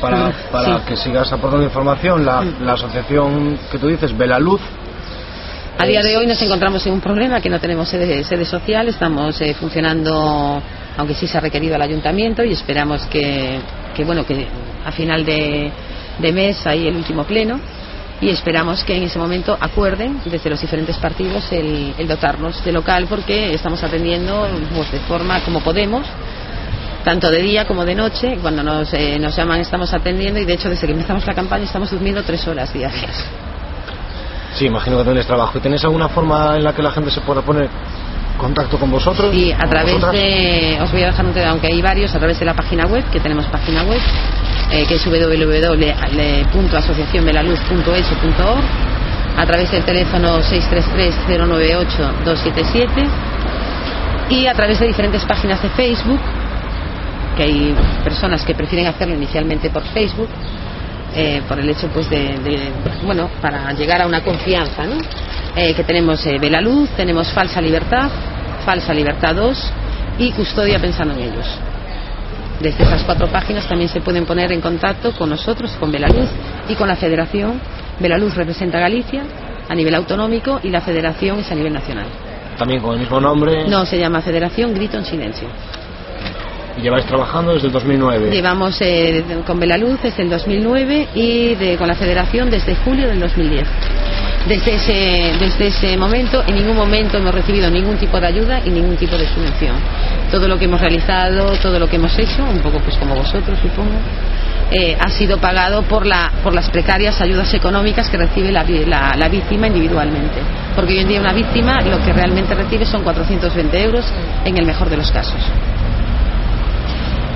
para, Sí. para que sigas aportando información, la, la asociación que tú dices, Belaluz, A día de hoy nos encontramos en un problema que no tenemos sede, sede social, estamos eh, funcionando, aunque sí se ha requerido al ayuntamiento y esperamos que, que, bueno, que a final de, de mes hay el último pleno y esperamos que en ese momento acuerden desde los diferentes partidos el, el dotarnos de local porque estamos atendiendo pues, de forma como podemos tanto de día como de noche. Cuando nos, eh, nos llaman estamos atendiendo y de hecho desde que empezamos la campaña estamos durmiendo tres horas diarias sí, imagino que tenéis trabajo. ¿Y tenéis alguna forma en la que la gente se pueda poner contacto con vosotros? Y a ¿Con través vosotras? de, os voy a dejar un tema, aunque hay varios, a través de la página web, que tenemos página web, eh, que es www.puntoasociacionbelaluz.es.org, a través del teléfono 633-098-277 y a través de diferentes páginas de Facebook que hay personas que prefieren hacerlo inicialmente por Facebook, eh, por el hecho pues de, de, bueno, para llegar a una confianza, ¿no? Eh, que tenemos eh, Belaluz, tenemos Falsa Libertad, Falsa Libertad 2 y Custodia Pensando en Ellos. Desde esas cuatro páginas también se pueden poner en contacto con nosotros, con Belaluz y con la Federación. Belaluz representa a Galicia a nivel autonómico y la Federación es a nivel nacional. También con el mismo nombre. No, se llama Federación Grito en Silencio. Lleváis trabajando desde el 2009. Llevamos eh, con Belaluz desde el 2009 y de, con la Federación desde julio del 2010. Desde ese, desde ese momento, en ningún momento hemos recibido ningún tipo de ayuda y ningún tipo de subvención. Todo lo que hemos realizado, todo lo que hemos hecho, un poco pues como vosotros supongo, eh, ha sido pagado por, la, por las precarias ayudas económicas que recibe la, la, la, víctima individualmente. Porque hoy en día una víctima lo que realmente recibe son 420 euros en el mejor de los casos.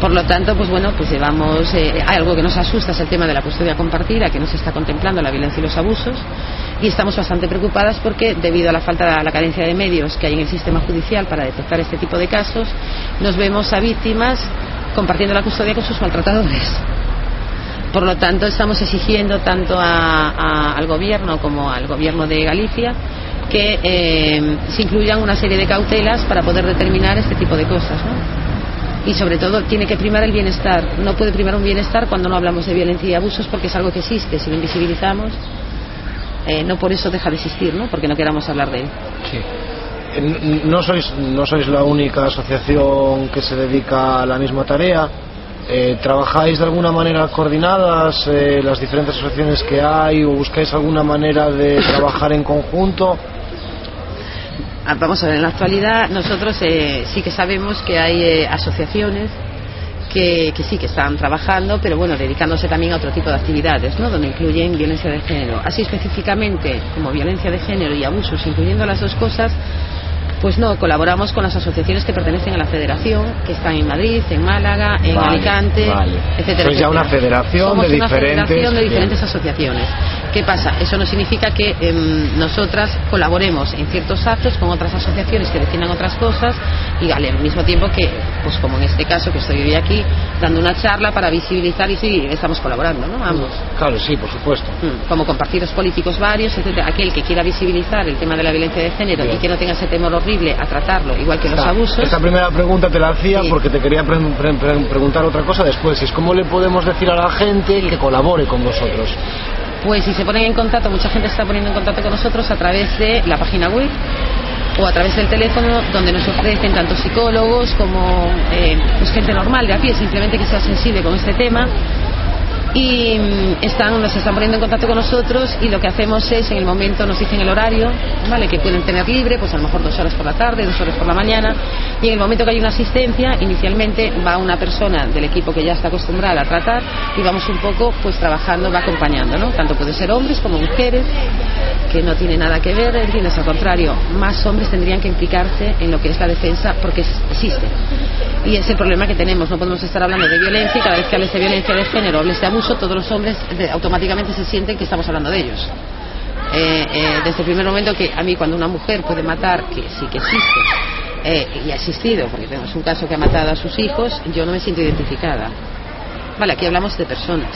Por lo tanto, pues bueno, pues llevamos eh, algo que nos asusta es el tema de la custodia compartida, que no se está contemplando la violencia y los abusos, y estamos bastante preocupadas porque debido a la falta, a la carencia de medios que hay en el sistema judicial para detectar este tipo de casos, nos vemos a víctimas compartiendo la custodia con sus maltratadores. Por lo tanto, estamos exigiendo tanto a, al gobierno como al gobierno de Galicia que eh, se incluyan una serie de cautelas para poder determinar este tipo de cosas. ¿no? Y sobre todo tiene que primar el bienestar. No puede primar un bienestar cuando no hablamos de violencia y abusos porque es algo que existe. Si lo invisibilizamos, eh, no por eso deja de existir, ¿no? Porque no queramos hablar de él. Sí. No sois, no sois la única asociación que se dedica a la misma tarea. Eh, ¿Trabajáis de alguna manera coordinadas eh, las diferentes asociaciones que hay o buscáis alguna manera de trabajar en conjunto? Vamos a ver, en la actualidad nosotros eh, sí que sabemos que hay eh, asociaciones que, que, sí que están trabajando, pero bueno, dedicándose también a otro tipo de actividades, ¿no? Donde incluyen violencia de género. Así específicamente como violencia de género y abusos, incluyendo las dos cosas, pues no, colaboramos con las asociaciones que pertenecen a la federación, que están en Madrid, en Málaga, en vale, Alicante, vale. etcétera. Sois ya una federación Somos de una diferentes. federación de diferentes asociaciones. ¿Qué pasa? Eso no significa que eh, nosotras colaboremos en ciertos actos con otras asociaciones que defiendan otras cosas y al mismo tiempo que, pues como en este caso que estoy hoy aquí, dando una charla para visibilizar y sí, estamos colaborando, ¿no? Ambos. Claro, sí, por supuesto. Mm, Como con partidos políticos varios, etcétera. Aquel que quiera visibilizar el tema de la violencia de género Bien. y que no tenga ese temor horrible a tratarlo, igual que los abusos. Esta primera pregunta te la hacía Sí. porque te quería pre- pre- pre- preguntar otra cosa después. Es cómo le podemos decir a la gente que colabore con vosotros. Pues si se ponen en contacto, mucha gente se está poniendo en contacto con nosotros a través de la página web o a través del teléfono donde nos ofrecen tanto psicólogos como eh, pues gente normal de a pie, simplemente que sea sensible con este tema y mm, están, nos están poniendo en contacto con nosotros y lo que hacemos es en el momento nos dicen el horario vale que pueden tener libre pues a lo mejor dos horas por la tarde dos horas por la mañana. Y en el momento que hay una asistencia inicialmente va una persona del equipo que ya está acostumbrada a tratar y vamos un poco pues trabajando va acompañando no tanto puede ser hombres como mujeres que no tiene nada que ver entiendes al contrario más hombres tendrían que implicarse en lo que es la defensa porque existe. Y es el problema que tenemos. No podemos estar hablando de violencia y cada vez que hables de violencia de género, hables de abuso, todos los hombres automáticamente se sienten que estamos hablando de ellos. Eh, eh, desde el primer momento que a mí cuando una mujer puede matar, que sí que existe, eh, y ha existido, porque tenemos un caso que ha matado a sus hijos, yo no me siento identificada. Vale, aquí hablamos de personas.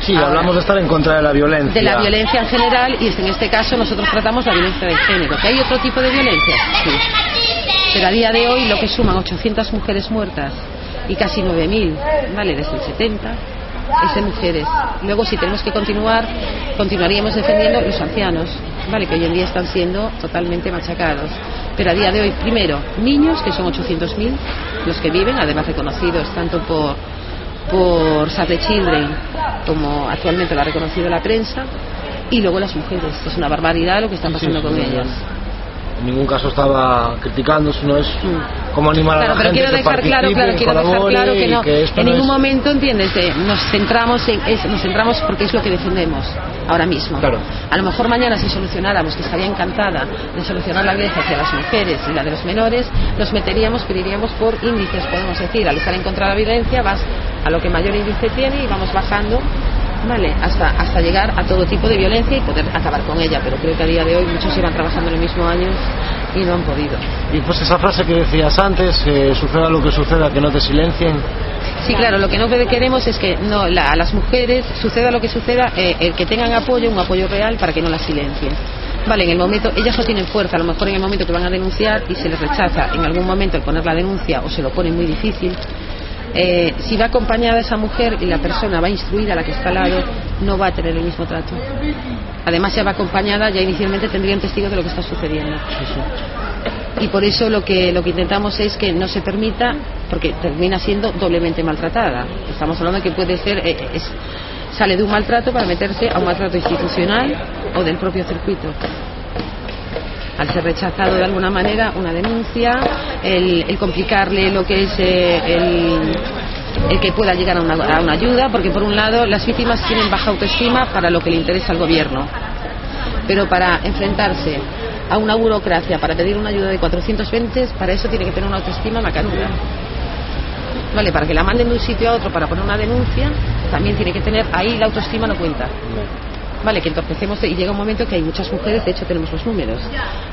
Sí, Ahora, hablamos de estar en contra de la violencia. De la violencia en general y en este caso nosotros tratamos la violencia de género. ¿Que hay otro tipo de violencia? Sí. Pero a día de hoy lo que suman 800 mujeres muertas y casi 9.000, ¿vale? Desde el 70 es de mujeres. Luego si tenemos que continuar, continuaríamos defendiendo los ancianos, ¿vale? Que hoy en día están siendo totalmente machacados. Pero a día de hoy, primero, niños, que son 800.000, los que viven, además reconocidos tanto por por Save the Children, como actualmente lo ha reconocido la prensa, y luego las mujeres. Es una barbaridad lo que está pasando Sí, con ellas. En ningún caso estaba criticando, sino es cómo animar a Claro, la pero gente quiero que dejar claro, participe, claro, quiero dejar claro que no, que en no ningún es- momento, entiendes, Eh, nos centramos en es- nos centramos porque es lo que defendemos ahora mismo. Claro. A lo mejor mañana si solucionáramos, que estaría encantada de solucionar la violencia hacia las mujeres y la de los menores, nos meteríamos, pero iríamos por índices, podemos decir, al estar en contra de la violencia vas a lo que mayor índice tiene y vamos bajando ¿vale? Hasta, hasta llegar a todo tipo de violencia y poder acabar con ella. Pero creo que a día de hoy muchos llevan trabajando en el mismo año y no han podido. Y pues esa frase que decías antes, eh, suceda lo que suceda, que no te silencien. Sí, claro, lo que no queremos es que no, la- a las mujeres, suceda lo que suceda, eh, el que tengan apoyo, un apoyo real para que no las silencien. Vale, en el momento, ellas no tienen fuerza, a lo mejor en el momento que van a denunciar y se les rechaza en algún momento el poner la denuncia o se lo pone muy difícil, eh, si va acompañada esa mujer y la persona va instruida, la que está al lado, no va a tener el mismo trato. Además, ya va acompañada, ya inicialmente tendrían testigo de lo que está sucediendo. Y por eso lo que, lo que intentamos es que no se permita, porque termina siendo doblemente maltratada. Estamos hablando de que puede ser, eh, es- sale de un maltrato para meterse a un maltrato institucional o del propio circuito. Al ser rechazado de alguna manera una denuncia, el, complicarle lo que es eh, el, el que pueda llegar a una, a una ayuda, porque por un lado las víctimas tienen baja autoestima para lo que le interesa al gobierno, pero para enfrentarse a una burocracia, para pedir una ayuda de 420, para eso tiene que tener una autoestima macanuda. Vale, para que la manden de un sitio a otro para poner una denuncia, también tiene que tener, ahí la autoestima no cuenta. Vale, que entorpecemos y llega un momento que hay muchas mujeres, de hecho tenemos los números,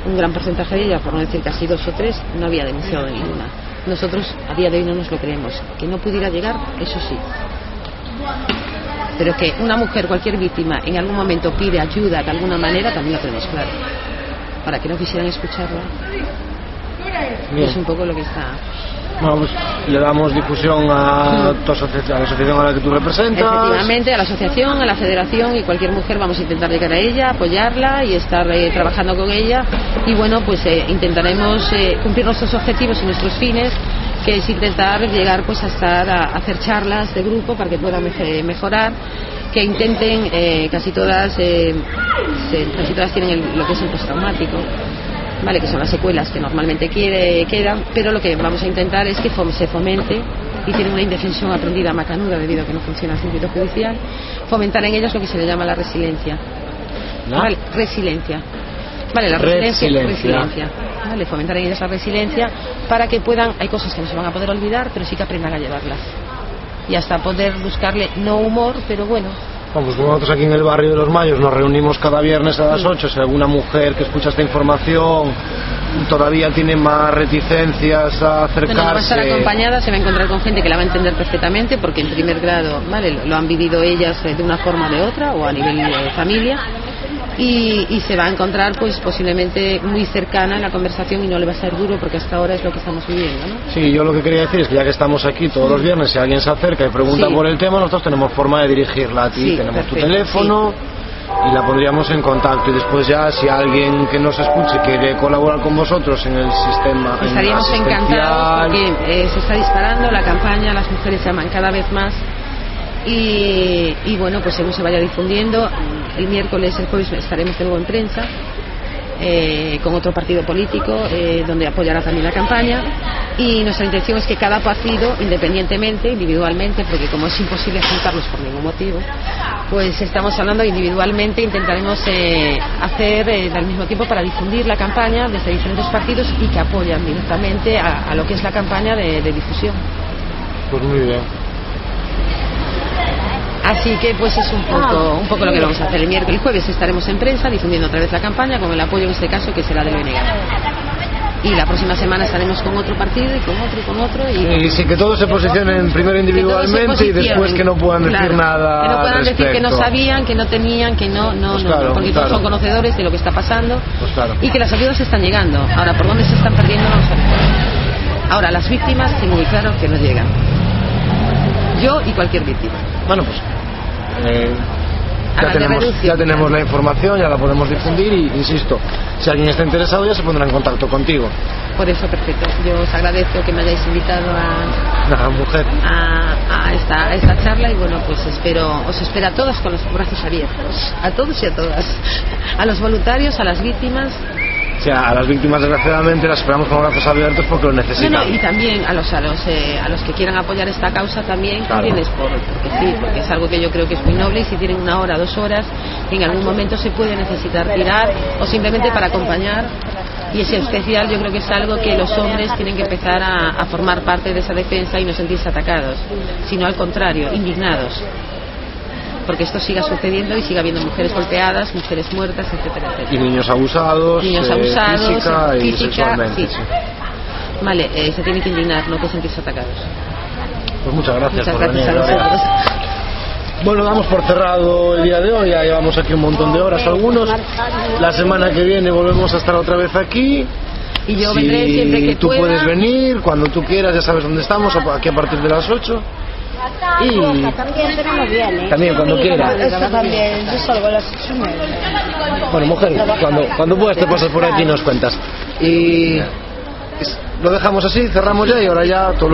un gran porcentaje de ellas, por no decir casi dos o tres, no había denunciado ninguna. Nosotros a día de hoy no nos lo creemos. Que no pudiera llegar, eso sí. Pero que una mujer, cualquier víctima, en algún momento pide ayuda de alguna manera, también lo tenemos claro. Para que no quisieran escucharla, Bien. es un poco lo que está. Pues le damos difusión a, tu a la asociación a la que tú representas. Efectivamente, a la asociación, a la federación y cualquier mujer vamos a intentar llegar a ella, apoyarla y estar eh, trabajando con ella. Y bueno, pues eh, intentaremos eh, cumplir nuestros objetivos y nuestros fines, que es intentar llegar pues a estar a, hacer charlas de grupo para que puedan mejorar que intenten eh, casi todas eh, casi todas tienen el- lo que es el postraumático vale que son las secuelas que normalmente quiere, quedan pero lo que vamos a intentar es que fom- se fomente y tienen una indefensión aprendida macanuda debido a que no funciona el circuito judicial fomentar en ellas lo que se le llama la resiliencia. Vale, resiliencia. Vale la resiliencia Resiliencia. resiliencia. Vale fomentar en ellas la resiliencia para que puedan hay cosas que no se van a poder olvidar pero sí que aprendan a llevarlas. Y hasta poder buscarle no humor pero bueno Bueno, pues nosotros aquí en el barrio de los Mayos nos reunimos cada viernes a las 8. Si alguna mujer que escucha esta información todavía tiene más reticencias a Bueno, no va a estar acercarse. acompañada, se va a encontrar con gente que la va a entender perfectamente, porque en primer grado, ¿vale? Lo, han vivido ellas de una forma o de otra, o a nivel de familia, y, y se va a encontrar, pues, posiblemente muy cercana en la conversación y no le va a ser duro, porque hasta ahora es lo que estamos viviendo, ¿no? Sí, yo lo que quería decir es que ya que estamos aquí todos los viernes, si alguien se acerca y pregunta Sí. por el tema, nosotros tenemos forma de dirigirla a ti. Sí, tenemos tu teléfono y la pondríamos en contacto. Y después ya, si alguien que nos escuche quiere colaborar con vosotros en el sistema en Estaríamos encantados porque eh, se está disparando la campaña, las mujeres llaman cada vez más y, y bueno, pues según se vaya difundiendo, el miércoles, el jueves estaremos de nuevo en prensa eh, con otro partido político eh, donde apoyará también la campaña y nuestra intención es que cada partido, independientemente, individualmente, porque como es imposible juntarlos por ningún motivo, pues estamos hablando individualmente, intentaremos eh, hacer eh, al mismo tiempo para difundir la campaña desde diferentes partidos y que apoyan directamente a, lo que es la campaña de, de difusión. Pues muy bien. Así que pues es un poco, un poco lo que vamos a hacer el miércoles. El jueves estaremos en prensa difundiendo otra vez la campaña con el apoyo en este caso que será del BNG. Y la próxima semana estaremos con otro partido y con otro y con otro y Y sí, que todos se posicionen primero individualmente y después que no puedan decir Claro, nada. Que no puedan al decir que no sabían, que no tenían, que no, no, Pues no, claro, porque claro. todos son conocedores de lo que está pasando Pues claro. y que las ayudas están llegando. Ahora, ¿por dónde se están perdiendo? No lo sabemos. Ahora, las víctimas tengo muy claro que no llegan. Yo y cualquier víctima. Bueno, pues eh, ya, tenemos, ya tenemos la información, ya la podemos difundir y, insisto, si alguien está interesado ya se pondrá en contacto contigo. Por eso, perfecto. Yo os agradezco que me hayáis invitado a, mujer. a, a esta, a esta charla y bueno, pues espero, os espero a todas con los brazos abiertos, a todos y a todas, a los voluntarios, a las víctimas, O sea, a las víctimas desgraciadamente las esperamos con brazos abiertos porque lo necesitan. no, y también a los a los eh, a los que quieran apoyar esta causa también, Claro. también es por, porque sí, porque es algo que yo creo que es muy noble y si tienen una hora, dos horas, en algún momento se puede necesitar tirar o simplemente para acompañar y ese especial yo creo que es algo que los hombres tienen que empezar a, a formar parte de esa defensa y no sentirse atacados, sino al contrario, indignados. Porque esto siga sucediendo y siga habiendo mujeres golpeadas, mujeres muertas, etcétera, Y etcétera. niños abusados, Niños eh, abusados, física y física, sexualmente. sí. sí. Vale, eh, se tiene que indignar, no que sentirse atacados. Pues muchas gracias Muchas por gracias a venir. Vosotros. Bueno, damos por cerrado el día de hoy, ya llevamos aquí un montón de horas algunos. La semana que viene volvemos a estar otra vez aquí. Y yo Si vendré siempre que tú pueda. puedes venir, cuando tú quieras, ya sabes dónde estamos, aquí a partir de las 8. Y También, cuando quieras. Esto también, yo salgo a las ocho y media. Bueno, mujer, cuando, cuando puedas te pasas por aquí y nos cuentas. Y lo dejamos así, cerramos ya y ahora ya todo lo